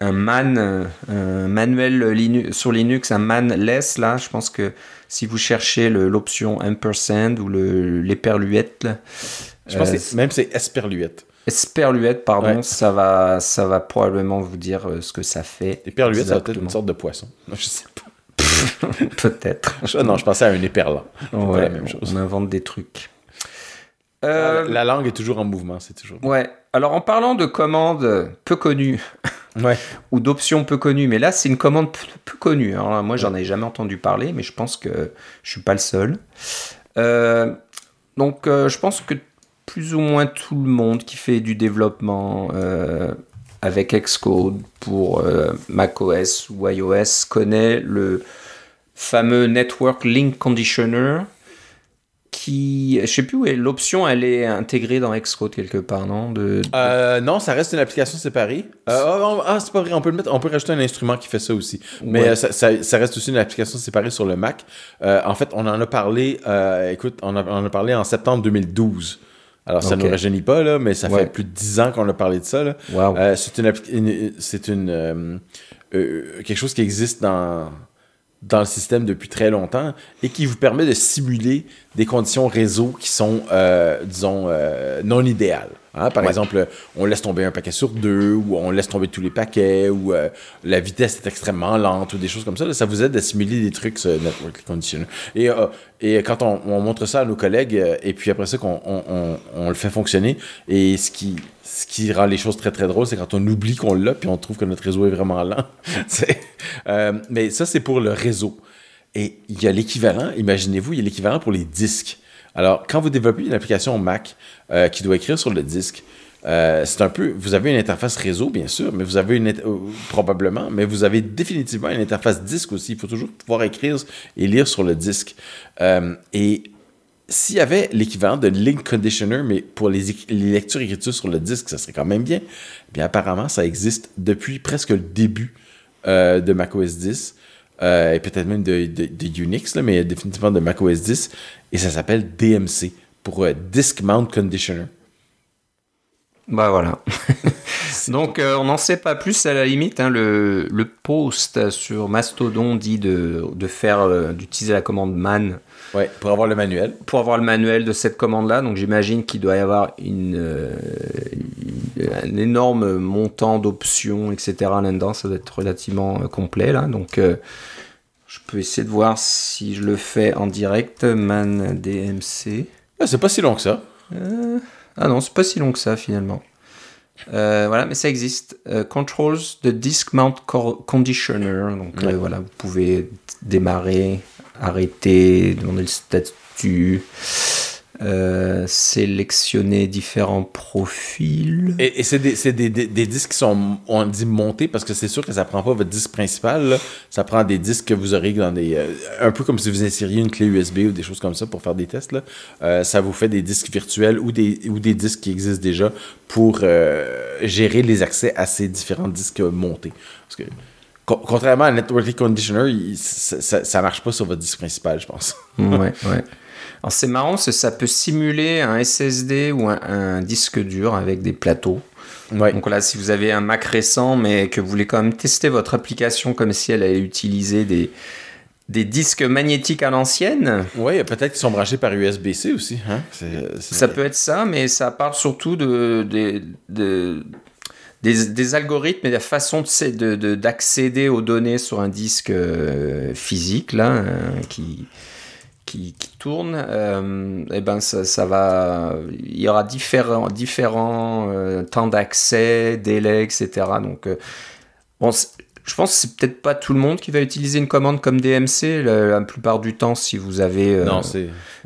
un man, un manuel Linux, sur Linux, un manless, là, je pense que si vous cherchez l'option ampersand ou l'éperluette, je pense que même c'est esperluette. Esperluette, pardon, ça, va, ça va probablement vous dire euh, ce que ça fait. Éperluette, ça peut être une sorte de poisson. Je sais pas. Peut-être. non, je pensais à un éperlan. Ouais, la même chose. On invente des trucs. Euh, la langue est toujours en mouvement, c'est toujours. Ouais. Alors en parlant de commandes peu connues, ouais. ou d'options peu connues, mais là c'est une commande peu, connue. Alors moi j'en ai jamais entendu parler, mais je pense que je suis pas le seul. Euh, donc euh, je pense que plus ou moins tout le monde qui fait du développement avec Xcode pour macOS ou iOS connaît le fameux Network Link Conditioner qui, je sais plus où est l'option, elle est intégrée dans Xcode quelque part, non? De, euh, Non, ça reste une application séparée. Euh, ah, ah, c'est pas vrai, on peut le mettre, on peut rajouter un instrument qui fait ça aussi. Mais euh, ça, ça, reste aussi une application séparée sur le Mac. en fait, on en a parlé, écoute, on, en a parlé en septembre 2012. Alors, ça ne nous rajeunit pas, là, mais ça fait plus de 10 ans qu'on a parlé de ça. c'est une, c'est une quelque chose qui existe dans dans le système depuis très longtemps et qui vous permet de simuler des conditions réseau qui sont, euh, disons, euh, non idéales. Hein? Par exemple, on laisse tomber un paquet sur deux, ou on laisse tomber tous les paquets, ou euh, la vitesse est extrêmement lente, ou des choses comme ça. ça vous aide à simuler des trucs, ce network conditioner. Et, et quand on, on, montre ça à nos collègues, et puis après ça, qu'on on, on, le fait fonctionner, et ce qui, ce qui rend les choses très très drôles, c'est quand on oublie qu'on l'a, puis on trouve que notre réseau est vraiment lent. mais ça, c'est pour le réseau. Et il y a l'équivalent, imaginez-vous, il y a l'équivalent pour les disques. Alors, quand vous développez une application Mac euh, qui doit écrire sur le disque, Euh, c'est un peu, vous avez une interface réseau, bien sûr, mais vous avez une, euh, probablement, mais vous avez définitivement une interface disque aussi. Il faut toujours pouvoir écrire et lire sur le disque. Euh, et s'il y avait l'équivalent de Link Conditioner, mais pour les, les lectures-écritures sur le disque, ça serait quand même bien. Eh bien, apparemment, ça existe depuis presque le début de macOS 10. et peut-être même de, de, Unix, là, mais définitivement de macOS 10. Et ça s'appelle DMC, pour Disk Mount Conditioner. Bah voilà. Donc euh, on n'en sait pas plus à la limite. Hein, le, le, post sur Mastodon dit de, de faire euh, d'utiliser la commande man. Ouais, pour avoir le manuel. Pour avoir le manuel de cette commande-là. Donc j'imagine qu'il doit y avoir une, euh, un énorme montant d'options, etc. là-dedans. Ça doit être relativement complet là. Donc je peux essayer de voir si je le fais en direct. Man DMC. Ah, c'est pas si long que ça. Ah non, c'est pas si long que ça finalement. Euh, voilà, mais ça existe. Euh, controls the Disk Mount Conditioner. Donc euh, voilà, vous pouvez démarrer, arrêter, demander le statut. Euh, sélectionner différents profils. Et, c'est des, disques qui sont, on dit montés, parce que c'est sûr que ça prend pas votre disque principal. Ça prend des disques que vous aurez dans des. Euh, un peu comme si vous insériez une clé USB ou des choses comme ça pour faire des tests. Là. Euh, ça vous fait des disques virtuels ou des, ou des disques qui existent déjà pour gérer les accès à ces différents disques montés. Parce que contrairement à Network Conditioner, ça, ça, marche pas sur votre disque principal, je pense. ouais, ouais. Alors c'est marrant, ça peut simuler un SSD ou un, disque dur avec des plateaux. Donc là, si vous avez un Mac récent, mais que vous voulez quand même tester votre application comme si elle allait utiliser des, des disques magnétiques à l'ancienne. Oui, peut-être qu'ils sont branchés par USB-C aussi. Hein? Ça peut être ça, mais ça parle surtout de, de, des, algorithmes et de la façon d'accéder aux données sur un disque euh, physique, là, hein, qui, qui, tourne, euh, et eh ben ça, va, il y aura différents, différents euh, temps d'accès, délais, etc. Donc, euh, bon, je pense que c'est peut-être pas tout le monde qui va utiliser une commande comme DMC. La, plupart du temps, si vous avez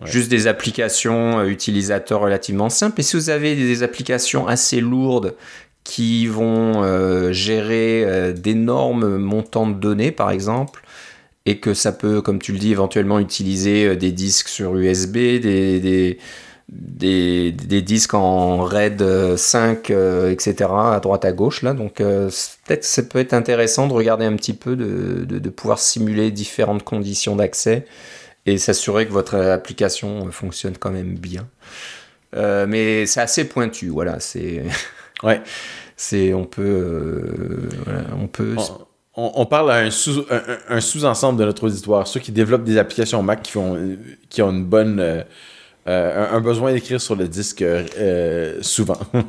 juste des applications utilisateurs relativement simples, et si vous avez des applications assez lourdes qui vont gérer d'énormes montants de données, par exemple, et que ça peut, comme tu le dis, éventuellement utiliser euh, des disques sur USB, des, des, des, des disques en RAID 5, euh, etc., à droite à gauche. Là. Donc peut-être ça peut être intéressant de regarder un petit peu, de, de, de pouvoir simuler différentes conditions d'accès et s'assurer que votre application fonctionne quand même bien. Euh, mais c'est assez pointu, voilà. C'est, ouais. c'est, on peut, voilà, on peut on, parle à un, sous, un, sous-ensemble de notre auditoire, ceux qui développent des applications Mac qui, font, qui ont une bonne, euh, euh, un, besoin d'écrire sur le disque euh, souvent.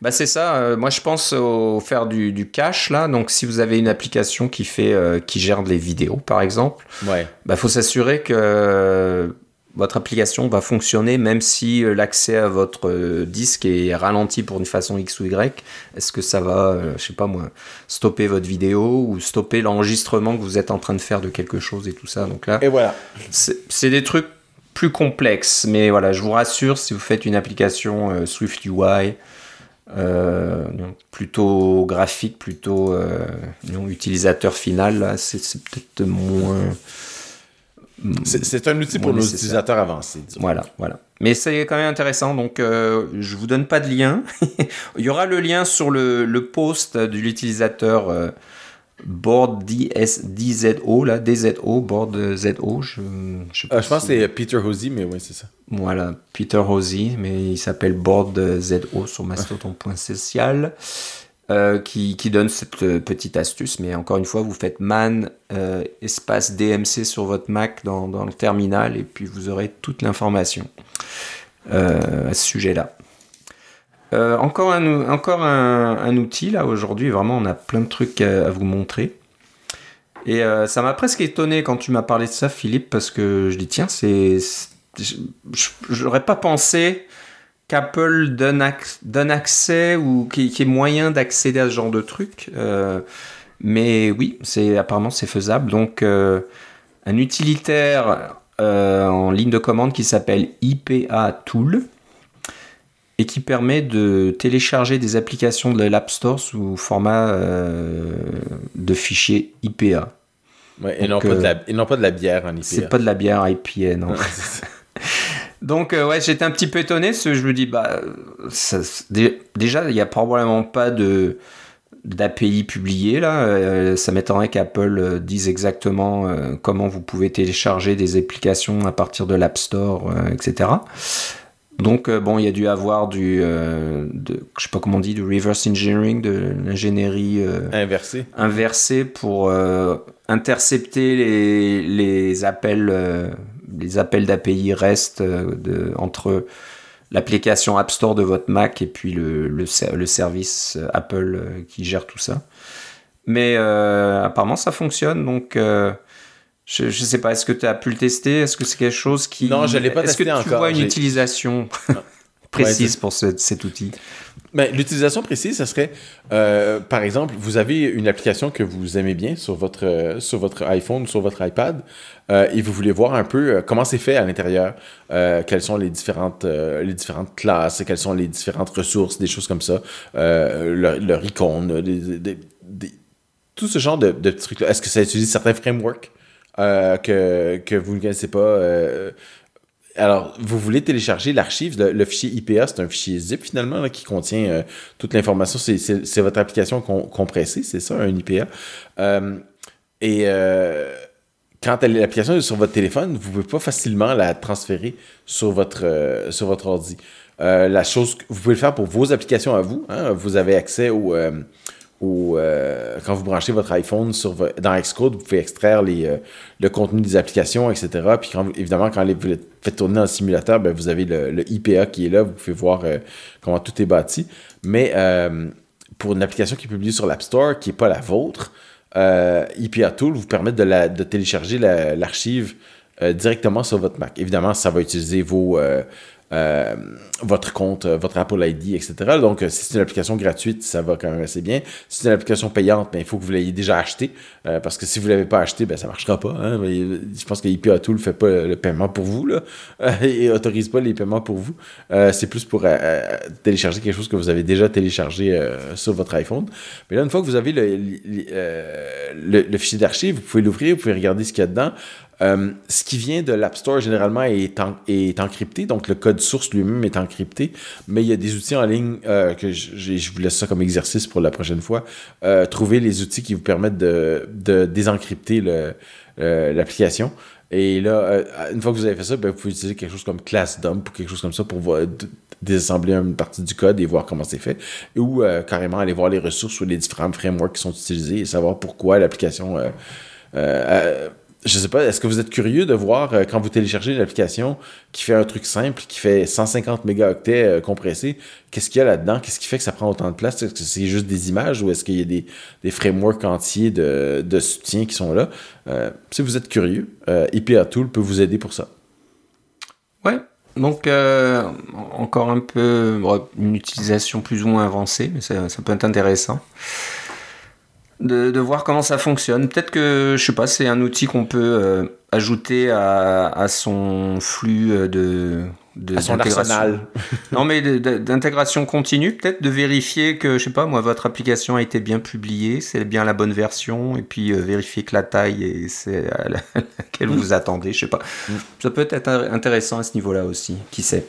Bah c'est ça. moi, je pense au faire du, du, cache là. Donc, si vous avez une application qui fait, qui gère les vidéos, par exemple, ouais. bah faut s'assurer que votre application va fonctionner même si euh, l'accès à votre euh, disque est ralenti pour une façon X ou Y. Est-ce que ça va, euh, je sais pas moi, stopper votre vidéo ou stopper l'enregistrement que vous êtes en train de faire de quelque chose et tout ça? Donc là, et voilà. C'est des trucs plus complexes, mais voilà, je vous rassure, si vous faites une application Swift UI, plutôt graphique, plutôt utilisateur final, c'est peut-être moins c'est un outil pour nos utilisateurs avancés. Voilà, voilà. Mais c'est quand même intéressant, donc euh, je vous donne pas de lien. Il y aura le lien sur le, le post de l'utilisateur euh, board DZO, là, DZO, board ZO. Je, je, euh, je pense que c'est Peter Hosey, mais oui, c'est ça. Voilà, Peter Hosey, mais il s'appelle board ZO sur mastodon.social. Euh, qui, qui, donne cette euh, petite astuce. Mais encore une fois, vous faites man euh, espace DMC sur votre Mac dans, dans, le terminal et puis vous aurez toute l'information à ce sujet-là. encore un, encore un, un, outil là aujourd'hui, vraiment on a plein de trucs à, vous montrer. Et ça m'a presque étonné quand tu m'as parlé de ça, Philippe, parce que je dis tiens, c'est, j'aurais pas pensé qu'Apple donne, accès ou qu'il y ait moyen d'accéder à ce genre de truc. Euh, mais oui, c'est apparemment c'est faisable. Donc euh, un utilitaire euh, en ligne de commande qui s'appelle IPA Tool et qui permet de télécharger des applications de l'App Store sous format de fichier IPA. et, non pas de la, et, non pas de la, bière en IPA. C'est pas de la bière IPA, non. Donc ouais, j'étais un petit peu étonné, parce que je me dis, bah, déjà, il n'y a probablement pas de d'API publié là. Euh, ça m'étonnerait qu'Apple euh, dise exactement euh, comment vous pouvez télécharger des applications à partir de l'App Store, etc. Donc bon, il y a dû avoir du, de, je sais pas comment on dit, du reverse engineering, de l'ingénierie inversée, inversée pour intercepter les, les appels, les appels d'API REST de, entre l'application App Store de votre Mac et puis le, le, service euh, Apple euh, qui gère tout ça. Mais euh, apparemment, ça fonctionne. Donc, je ne sais pas, est-ce que tu as pu le tester? Est-ce que c'est quelque chose qui. Non, je l'ai pas testé encore. Est-ce que tu vois une utilisation précise pour cet outil? L'utilisation précise, ce serait, euh, par exemple, vous avez une application que vous aimez bien sur votre, euh, sur votre iPhone ou sur votre iPad euh, et vous voulez voir un peu comment c'est fait à l'intérieur, quelles sont les différentes, les différentes classes, quelles sont les différentes ressources, des choses comme ça, leur, icône, tout ce genre de, de trucs-là. Est-ce que ça utilise certains frameworks que, que vous ne connaissez pas alors, vous voulez télécharger l'archive, le, fichier IPA, c'est un fichier zip finalement qui contient euh, toute l'information. C'est votre application compressée, c'est ça, un IPA. Euh, et euh, quand l'application est sur votre téléphone, vous ne pouvez pas facilement la transférer sur votre, sur votre ordi. la chose que vous pouvez le faire pour vos applications à vous. Hein, vous avez accès au ou euh, quand vous branchez votre iPhone sur, dans Xcode, vous pouvez extraire les, euh, le contenu des applications, etc. Puis évidemment, quand vous le faites tourner en simulateur, ben, vous avez le, IPA qui est là, vous pouvez voir euh, comment tout est bâti. Mais pour une application qui est publiée sur l'App Store, qui n'est pas la vôtre, IPA Tool vous permet de, la, de télécharger l'archive directement sur votre Mac. Évidemment, ça va utiliser vos euh, votre compte, euh, votre Apple ID, etc. Donc, euh, si c'est une application gratuite, ça va quand même assez bien. Si c'est une application payante, ben, il faut que vous l'ayez déjà acheté. parce que si vous ne l'avez pas acheté, ben, ça ne marchera pas. Hein. Je pense que IPA Tool ne fait pas le paiement pour vous là, et autorise pas les paiements pour vous. c'est plus pour télécharger quelque chose que vous avez déjà téléchargé sur votre iPhone. Mais là, une fois que vous avez le, le fichier d'archives, vous pouvez l'ouvrir, vous pouvez regarder ce qu'il y a dedans. Euh, ce qui vient de l'App Store généralement est, est, encrypté, donc le code source lui-même est encrypté, mais il y a des outils en ligne euh, que je, vous laisse ça comme exercice pour la prochaine fois. Euh, trouver les outils qui vous permettent de, de désencrypter l'application. Et là, une fois que vous avez fait ça, ben, vous pouvez utiliser quelque chose comme Class Dump ou quelque chose comme ça pour désassembler une partie du code et voir comment c'est fait. Ou carrément aller voir les ressources ou les différents frameworks qui sont utilisés et savoir pourquoi l'application je sais pas, est-ce que vous êtes curieux de voir euh, quand vous téléchargez une application qui fait un truc simple, qui fait 150 mégaoctets euh, compressés, qu'est-ce qu'il y a là-dedans? Qu'est-ce qui fait que ça prend autant de place? Est-ce que c'est juste des images ou est-ce qu'il y a des, frameworks entiers de, de, soutien qui sont là? Euh, si vous êtes curieux, IPA Tool peut vous aider pour ça. Ouais, donc encore un peu une utilisation plus ou moins avancée, mais ça peut être intéressant de, voir comment ça fonctionne. Peut-être que, je sais pas, c'est un outil qu'on peut euh, ajouter à, son flux euh, de, de son arsenal. non, mais d'intégration continue, peut-être de vérifier que, je sais pas, moi, votre application a été bien publiée, c'est bien la bonne version, et puis euh, vérifier que la taille est c'est à laquelle vous attendez, je sais pas. Mm. Ça peut être intéressant à ce niveau-là aussi, qui sait.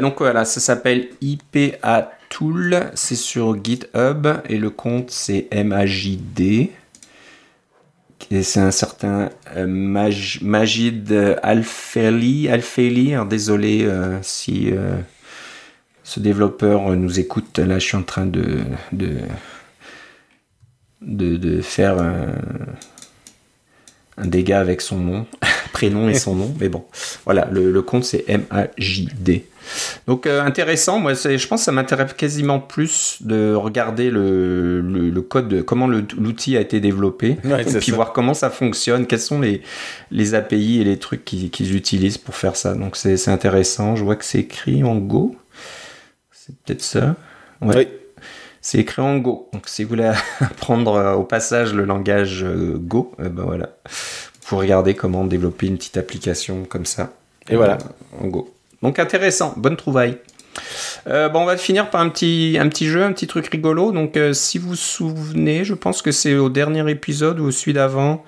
Donc voilà, ça s'appelle IPA Tool, c'est sur GitHub et le compte c'est MAJD. C'est un certain euh, Majid Alfeli. Désolé euh, si euh, ce développeur nous écoute. Là, je suis en train de, faire un, dégât avec son nom, prénom et son nom. Mais bon, voilà, le compte c'est MAJD. Donc euh, intéressant, moi je pense que ça m'intéresse quasiment plus de regarder le, le, code, de, comment l'outil a été développé, et puis voir comment ça fonctionne, quels sont les, les API et les trucs qu'ils utilisent pour faire ça. Donc c'est intéressant, je vois que c'est écrit en Go, c'est peut-être ça. Oui. C'est écrit en Go. Donc si vous voulez apprendre euh, au passage le langage euh, Go, ben voilà, vous regardez comment développer une petite application comme ça. Et voilà. En Go. Donc intéressant, bonne trouvaille. Euh, bon, on va finir par un petit, un petit jeu, un petit truc rigolo. Donc, euh, si vous vous souvenez, je pense que c'est au dernier épisode ou au celui d'avant.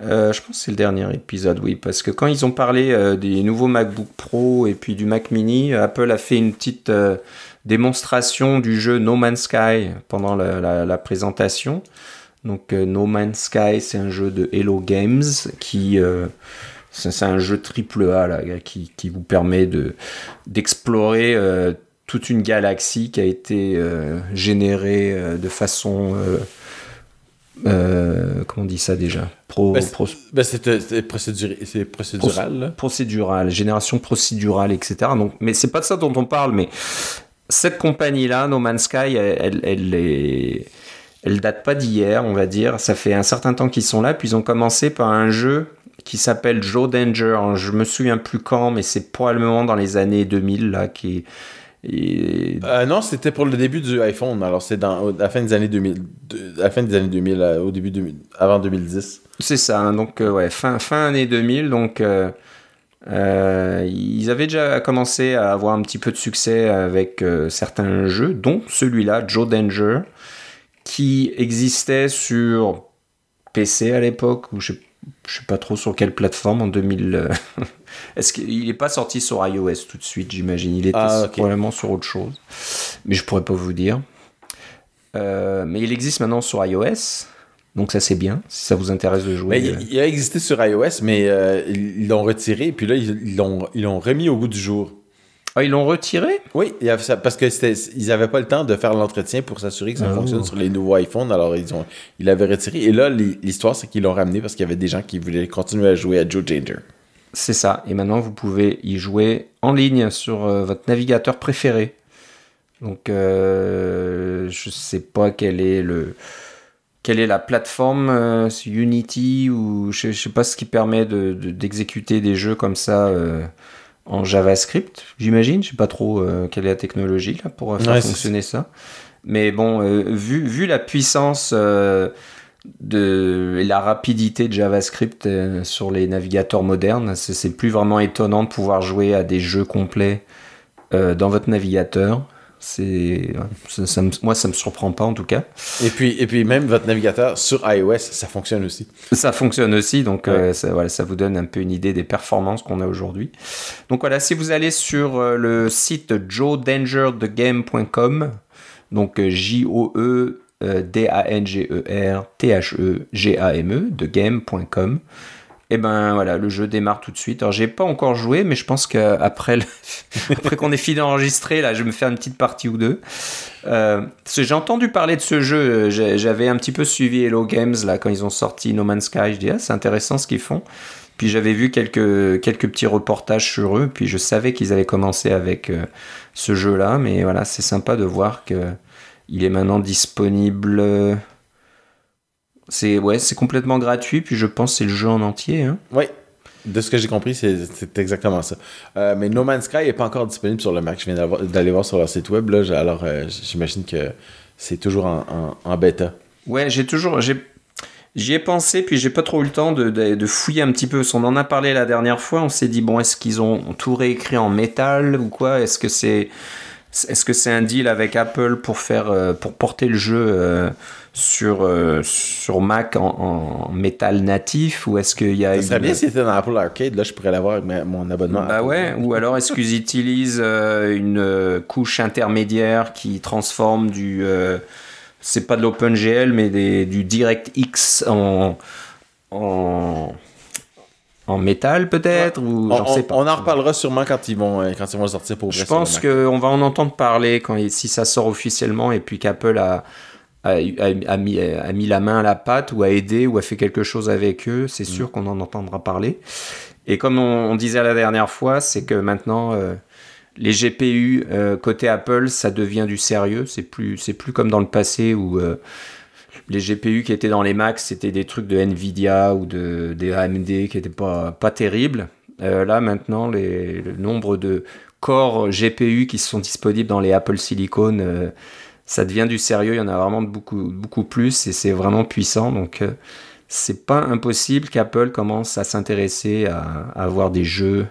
Euh, je pense que c'est le dernier épisode, oui, parce que quand ils ont parlé des nouveaux MacBook Pro et puis du Mac Mini, Apple a fait une petite démonstration du jeu No Man's Sky pendant la, la- présentation. Donc No Man's Sky, c'est un jeu de Hello Games qui c'est un jeu triple A là, qui, qui vous permet de d'explorer euh, toute une galaxie qui a été euh, générée euh, de façon comment on dit ça déjà? Pro, c'est- pro- Ben, c'est procédural, là. procédurale, génération procédurale, etc. Donc, mais c'est pas de ça dont on parle, mais cette compagnie-là, No Man's Sky, elle, elle, elle est- elle date pas d'hier, on va dire. Ça fait un certain temps qu'ils sont là, puis ils ont commencé par un jeu qui s'appelle Joe Danger. Alors, Je me souviens plus quand, mais c'est probablement dans les années 2000 là qui et- Euh, non, c'était pour le début du iPhone. Alors, c'est dans à la fin des années 2000, de- à la fin des années 2000, euh, au début 2000, avant 2010. C'est ça, hein, donc euh, ouais, fin, fin année 2000, donc euh, ils avaient déjà commencé à avoir un petit peu de succès avec certains jeux, dont celui-là, Joe Danger, qui existait sur PC à l'époque, ou je sais, je sais pas trop sur quelle plateforme en 2000. euh, Est-ce qu'il n'est pas sorti sur iOS tout de suite, j'imagine? Il était Ah, probablement sur autre chose, mais je pourrais pas vous dire. Euh, mais il existe maintenant sur iOS. Donc ça c'est bien, si ça vous intéresse de jouer. Mais euh, il, il a existé sur iOS, mais euh, ils l'ont retiré, puis là, ils ils l'ont ils l'ont remis au goût du jour. Ah, ils l'ont retiré? Oui, parce que ils n'avaient pas le temps de faire l'entretien pour s'assurer que ça Oh. fonctionne sur les nouveaux iPhones, alors ils ont ils l'avaient retiré. Et là, l'hi- l'histoire, c'est qu'ils l'ont ramené parce qu'il y avait des gens qui voulaient continuer à jouer à Joe Danger. C'est ça. Et maintenant vous pouvez y jouer en ligne sur euh, votre navigateur préféré. Donc euh, je sais pas quel est le quelle est la plateforme, euh, Unity ou je, je sais pas ce qui permet de- de- d'exécuter des jeux comme ça euh, en JavaScript, j'imagine. Je sais pas trop euh, quelle est la technologie là pour euh, faire Ouais, fonctionner ça. Mais bon, euh, vu, vu la puissance euh, de, et la rapidité de JavaScript sur les navigateurs modernes, c'est plus vraiment étonnant de pouvoir jouer à des jeux complets dans votre navigateur. C'est, ça, ça me- moi, ça me surprend pas en tout cas. Et puis, et puis même votre navigateur sur iOS, ça fonctionne aussi. Ça fonctionne aussi, donc Ouais. euh, ça, voilà, ça vous donne un peu une idée des performances qu'on a aujourd'hui. Donc voilà, si vous allez sur euh, le site joedangerthegame.com, donc euh, J-O-E D-A-N-G-E-R T-H-E-G-A-M-E de game.com, et ben voilà, le jeu démarre tout de suite. Alors j'ai pas encore joué, mais je pense qu'après après qu'on ait fini d'enregistrer, là, je vais me faire une petite partie ou deux. Euh, j'ai entendu parler de ce jeu, euh, j'avais un petit peu suivi Hello Games là quand ils ont sorti No Man's Sky, je dis ah, c'est intéressant ce qu'ils font. Puis j'avais vu quelques, quelques petits reportages sur eux, puis je savais qu'ils allaient commencer avec euh, ce jeu-là, mais voilà, c'est sympa de voir que il est maintenant disponible. C'est ouais, c'est complètement gratuit, puis je pense que c'est le jeu en entier. Hein. Oui. De ce que j'ai compris, c'est exactement ça. Euh, mais No Man's Sky n'est pas encore disponible sur le Mac. Je viens d'aller voir sur leur site web. Là, alors, euh, j'imagine que c'est toujours en, en- en bêta. Ouais, j'ai toujours. J'y ai pensé, puis j'ai pas trop eu le temps de, de- de fouiller un petit peu. On en a parlé la dernière fois. On s'est dit, bon, est-ce qu'ils ont tout réécrit en métal ou quoi? Est-ce que c'est. Est-ce que c'est un deal avec Apple pour faire euh, pour porter le jeu euh, sur euh, sur Mac en, en métal natif ou est-ce qu'il y a Ça serait une- bien si c'était dans Apple Arcade. Là, je pourrais l'avoir avec ma- mon abonnement. bah ouais, ou alors est-ce qu'ils utilisent euh, une euh, couche intermédiaire qui transforme du. euh, c'est pas de l'OpenGL, mais des, du DirectX en. en. en métal peut-être Ou On, j'en sais on- pas. on en reparlera sûrement quand ils vont, quand ils vont sortir pour Je pense qu'on va en entendre parler quand, si ça sort officiellement et puis qu'Apple a, a, mis, a mis la main à la pâte ou a aidé ou a fait quelque chose avec eux, c'est sûr qu'on en entendra parler. Et comme on, on disait la dernière fois, c'est que maintenant euh, les GPU euh, côté Apple, ça devient du sérieux. C'est plus, c'est plus comme dans le passé où euh, les GPU qui étaient dans les Macs, c'était des trucs de Nvidia ou de, des AMD qui n'étaient pas, pas terribles. Là, maintenant, les, le nombre de corps GPU qui sont disponibles dans les Apple Silicon, ça devient du sérieux. Il y en a vraiment beaucoup, beaucoup plus et c'est vraiment puissant. Donc, euh, c'est pas impossible qu'Apple commence à s'intéresser à, à avoir des jeux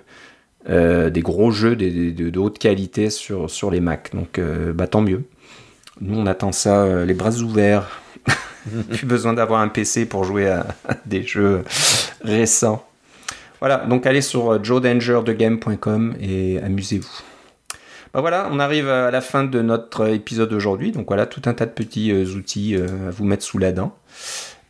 des gros jeux de, haute qualité sur, sur les Mac. Donc bah, tant mieux. Nous, on attend ça les bras ouverts. Plus besoin d'avoir un PC pour jouer à, des jeux récents. Voilà, donc allez sur joedangerthegame.com et amusez-vous. Bah voilà, on arrive à la fin de notre épisode aujourd'hui. Donc voilà, tout un tas de petits euh, outils euh, à vous mettre sous la dent.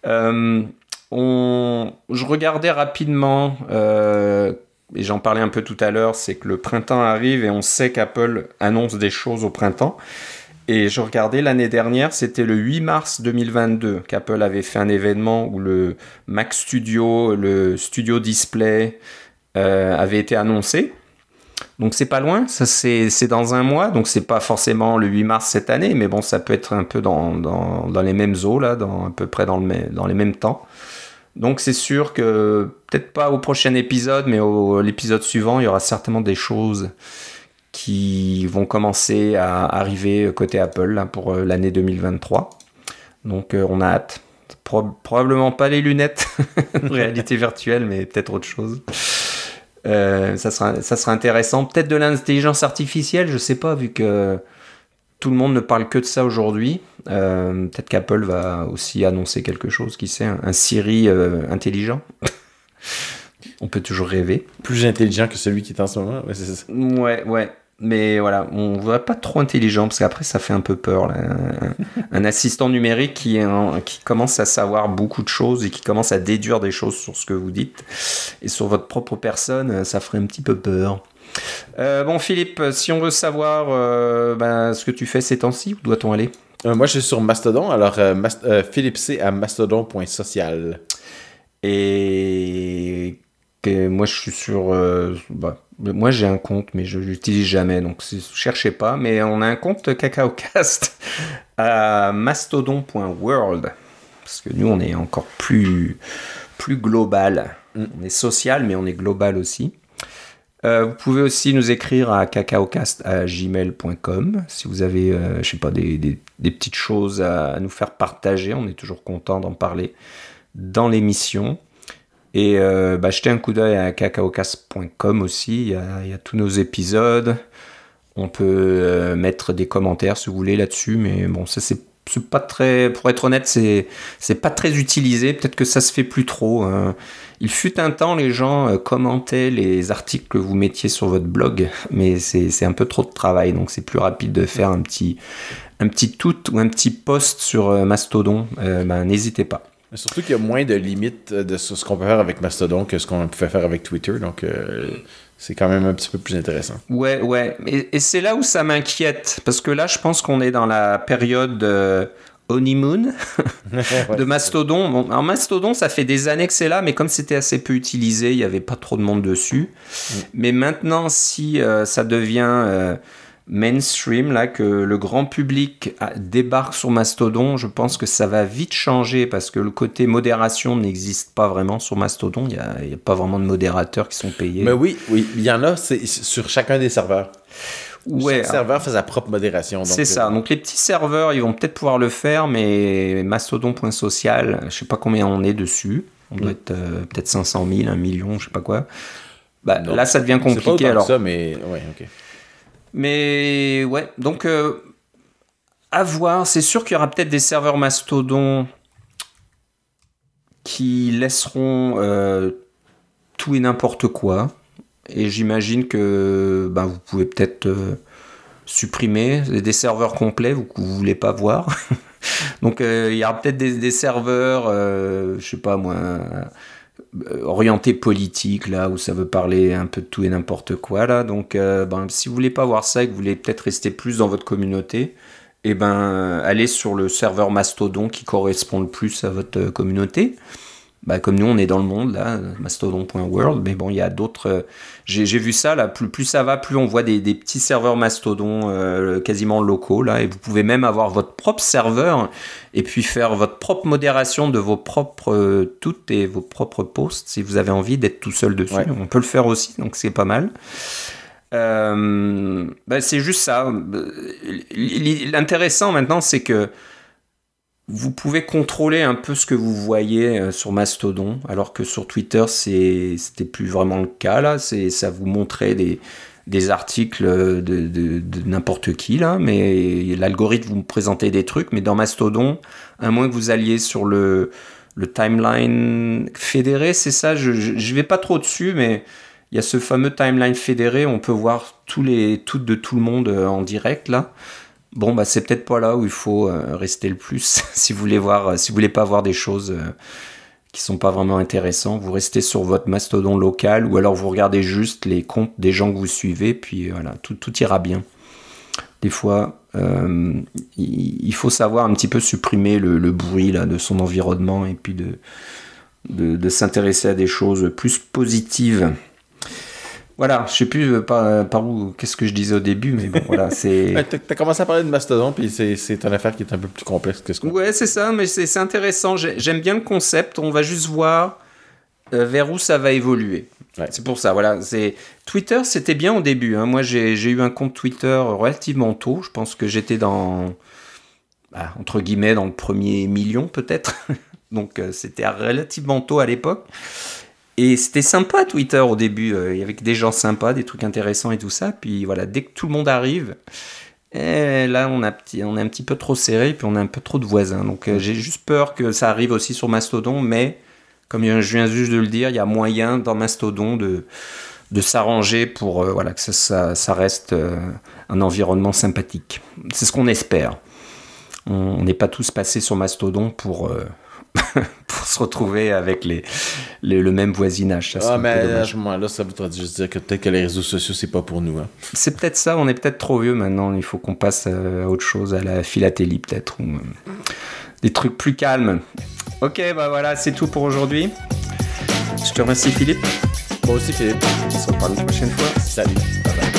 Euh. Je regardais rapidement, et j'en parlais un peu tout à l'heure, c'est que le printemps arrive et on sait qu'Apple annonce des choses au printemps. Et je regardais l'année dernière, c'était le 8 mars 2022 qu'Apple avait fait un événement où le Mac Studio, le Studio Display avait été annoncé. Donc c'est pas loin, ça c'est dans un mois, donc c'est pas forcément le 8 mars cette année, mais bon, ça peut être un peu dans, dans, dans les mêmes eaux, là, dans, à peu près dans, le, dans les mêmes temps. Donc c'est sûr que, peut-être pas au prochain épisode, mais au l'épisode suivant, il y aura certainement des choses qui vont commencer à arriver côté Apple là, pour euh, l'année 2023. Donc euh, on a hâte. probablement pas les lunettes, réalité virtuelle, mais peut-être autre chose. Euh, ça, sera, ça sera intéressant. Peut-être de l'intelligence artificielle, je sais pas, vu que tout le monde ne parle que de ça aujourd'hui. Euh, peut-être qu'Apple va aussi annoncer quelque chose, qui sait, un, Siri euh, intelligent. On peut toujours rêver. Plus intelligent que celui qui est en ce moment. Ouais, ouais. Mais voilà, on ne voit pas trop intelligent parce qu'après ça fait un peu peur. Un, assistant numérique qui, qui commence à savoir beaucoup de choses et qui commence à déduire des choses sur ce que vous dites et sur votre propre personne, ça ferait un petit peu peur. Euh, bon Philippe, si on veut savoir euh, ben, ce que tu fais ces temps-ci, où doit-on aller? Euh, Moi je suis sur Mastodon, alors Philippe C à mastodon.social. Et moi je suis sur... Bah, moi, j'ai un compte, mais je l'utilise jamais, donc ne cherchez pas. Mais on a un compte CacaoCast à mastodon.world. Parce que nous, on est encore plus, plus global. Mm. On est social, mais on est global aussi. Euh, vous pouvez aussi nous écrire à cacaocast.gmail.com si vous avez, euh, je sais pas, des, des, petites choses à, nous faire partager. On est toujours content d'en parler dans l'émission. Et euh, bah, jetez un coup d'œil à cacaocast.com aussi, il y, a, tous nos épisodes. On peut euh, mettre des commentaires si vous voulez là-dessus, mais bon, ça c'est pas très, pour être honnête, c'est c'est pas très utilisé. Peut-être que ça se fait plus trop. Hein. Il fut un temps, les gens euh, commentaient les articles que vous mettiez sur votre blog, mais c'est un peu trop de travail, donc c'est plus rapide de faire un petit un petit tout ou un petit post sur Mastodon. ben, n'hésitez pas. Mais surtout qu'il y a moins de limites euh, de ce qu'on peut faire avec Mastodon que ce qu'on pouvait faire avec Twitter. Donc, euh, c'est quand même un petit peu plus intéressant. Ouais, ouais. Et, c'est là où ça m'inquiète. Parce que là, je pense qu'on est dans la période euh, honeymoon de Mastodon. Bon, alors, Mastodon, ça fait des années que c'est là, mais comme c'était assez peu utilisé, il n'y avait pas trop de monde dessus. Mm. Mais maintenant, si ça devient mainstream, là, que le grand public débarque sur Mastodon, je pense que ça va vite changer parce que le côté modération n'existe pas vraiment sur Mastodon. Il n'y a, a, pas vraiment de modérateurs qui sont payés. Mais oui, oui, il y en a sur chacun des serveurs. Ouais, Chaque serveur fait sa propre modération. C'est ça. Euh, donc les petits serveurs, ils vont peut-être pouvoir le faire, mais mastodon.social, je sais pas combien on est dessus. On doit être euh, peut-être 500 000, 1 million, je sais pas quoi. Bah, là, ça devient compliqué. Pas alors. ça, mais ouais, ok. Mais ouais, donc euh, à voir. C'est sûr qu'il y aura peut-être des serveurs Mastodon qui laisseront euh, tout et n'importe quoi. Et j'imagine que ben, vous pouvez peut-être euh, supprimer des serveurs complets que vous ne voulez pas voir. Donc il y aura peut-être des, serveurs, je sais pas moi, orienté politique là où ça veut parler un peu de tout et n'importe quoi là. Donc euh, ben, si vous voulez pas voir ça et que vous voulez peut-être rester plus dans votre communauté et eh ben allez sur le serveur Mastodon qui correspond le plus à votre communauté bah, comme nous on est dans le monde là, mastodon.world, mais bon il y a d'autres. Euh, j'ai, vu ça là, plus, plus ça va, plus on voit des, petits serveurs mastodon euh, quasiment locaux là, et vous pouvez même avoir votre propre serveur et puis faire votre propre modération de vos propres euh, toutes et vos propres posts si vous avez envie d'être tout seul dessus. On peut le faire aussi, donc c'est pas mal. Bah, c'est juste ça. L'intéressant maintenant, c'est que vous pouvez contrôler un peu ce que vous voyez euh, sur Mastodon, alors que sur Twitter, c'était plus vraiment le cas. Là, ça vous montrait des, des articles de, de, n'importe qui, là, mais l'algorithme vous présentez des trucs. Mais dans Mastodon, à moins que vous alliez sur le, le timeline fédéré, c'est ça, je ne vais pas trop dessus, mais il y a ce fameux timeline fédéré, on peut voir tous les, toutes de tout le monde euh, en direct, là. Bon, bah, c'est peut-être pas là où il faut euh, rester le plus si vous voulez voir, euh, si vous voulez pas voir des choses euh, qui sont pas vraiment intéressantes. Vous restez sur votre mastodon local ou alors vous regardez juste les comptes des gens que vous suivez, puis voilà, tout, tout ira bien. Des fois, il faut savoir un petit peu supprimer le, bruit là, de son environnement et puis de, de s'intéresser à des choses plus positives. Voilà, je sais plus euh, par, par où, qu'est-ce que je disais au début, mais bon, voilà, c'est. T'as commencé à parler de Mastodon, puis c'est une affaire qui est un peu plus complexe que ce qu'on. Ouais, c'est ça, mais c'est intéressant. J'aime bien le concept. On va juste voir euh, vers où ça va évoluer. C'est pour ça, voilà. C'est Twitter, c'était bien au début. Hein. Moi, j'ai eu un compte Twitter relativement tôt. Je pense que j'étais dans bah, entre guillemets dans le premier million peut-être. Donc, euh, c'était relativement tôt à l'époque. Et c'était sympa Twitter au début, euh, il avait des gens sympas, des trucs intéressants et tout ça. Puis voilà, dès que tout le monde arrive, eh, là on, a est un petit peu trop serré, puis on a un peu trop de voisins. Donc euh, j'ai juste peur que ça arrive aussi sur Mastodon, mais comme je viens juste de le dire, il y a moyen dans Mastodon de, s'arranger pour euh, voilà, que ça, reste un environnement sympathique. C'est ce qu'on espère. On n'est pas tous passés sur Mastodon pour pour se retrouver avec les, le même voisinage. Ça ah, mais à ce moment-là, ça voudrait juste dire que peut-être que les réseaux sociaux, c'est pas pour nous. Hein. C'est peut-être ça, on est peut-être trop vieux maintenant. Il faut qu'on passe à autre chose, à la philatélie peut-être, ou euh, des trucs plus calmes. Ok, bah voilà, c'est tout pour aujourd'hui. Je te remercie, Philippe. Moi aussi, Philippe. On se reparle une prochaine fois. Salut. Bye bye.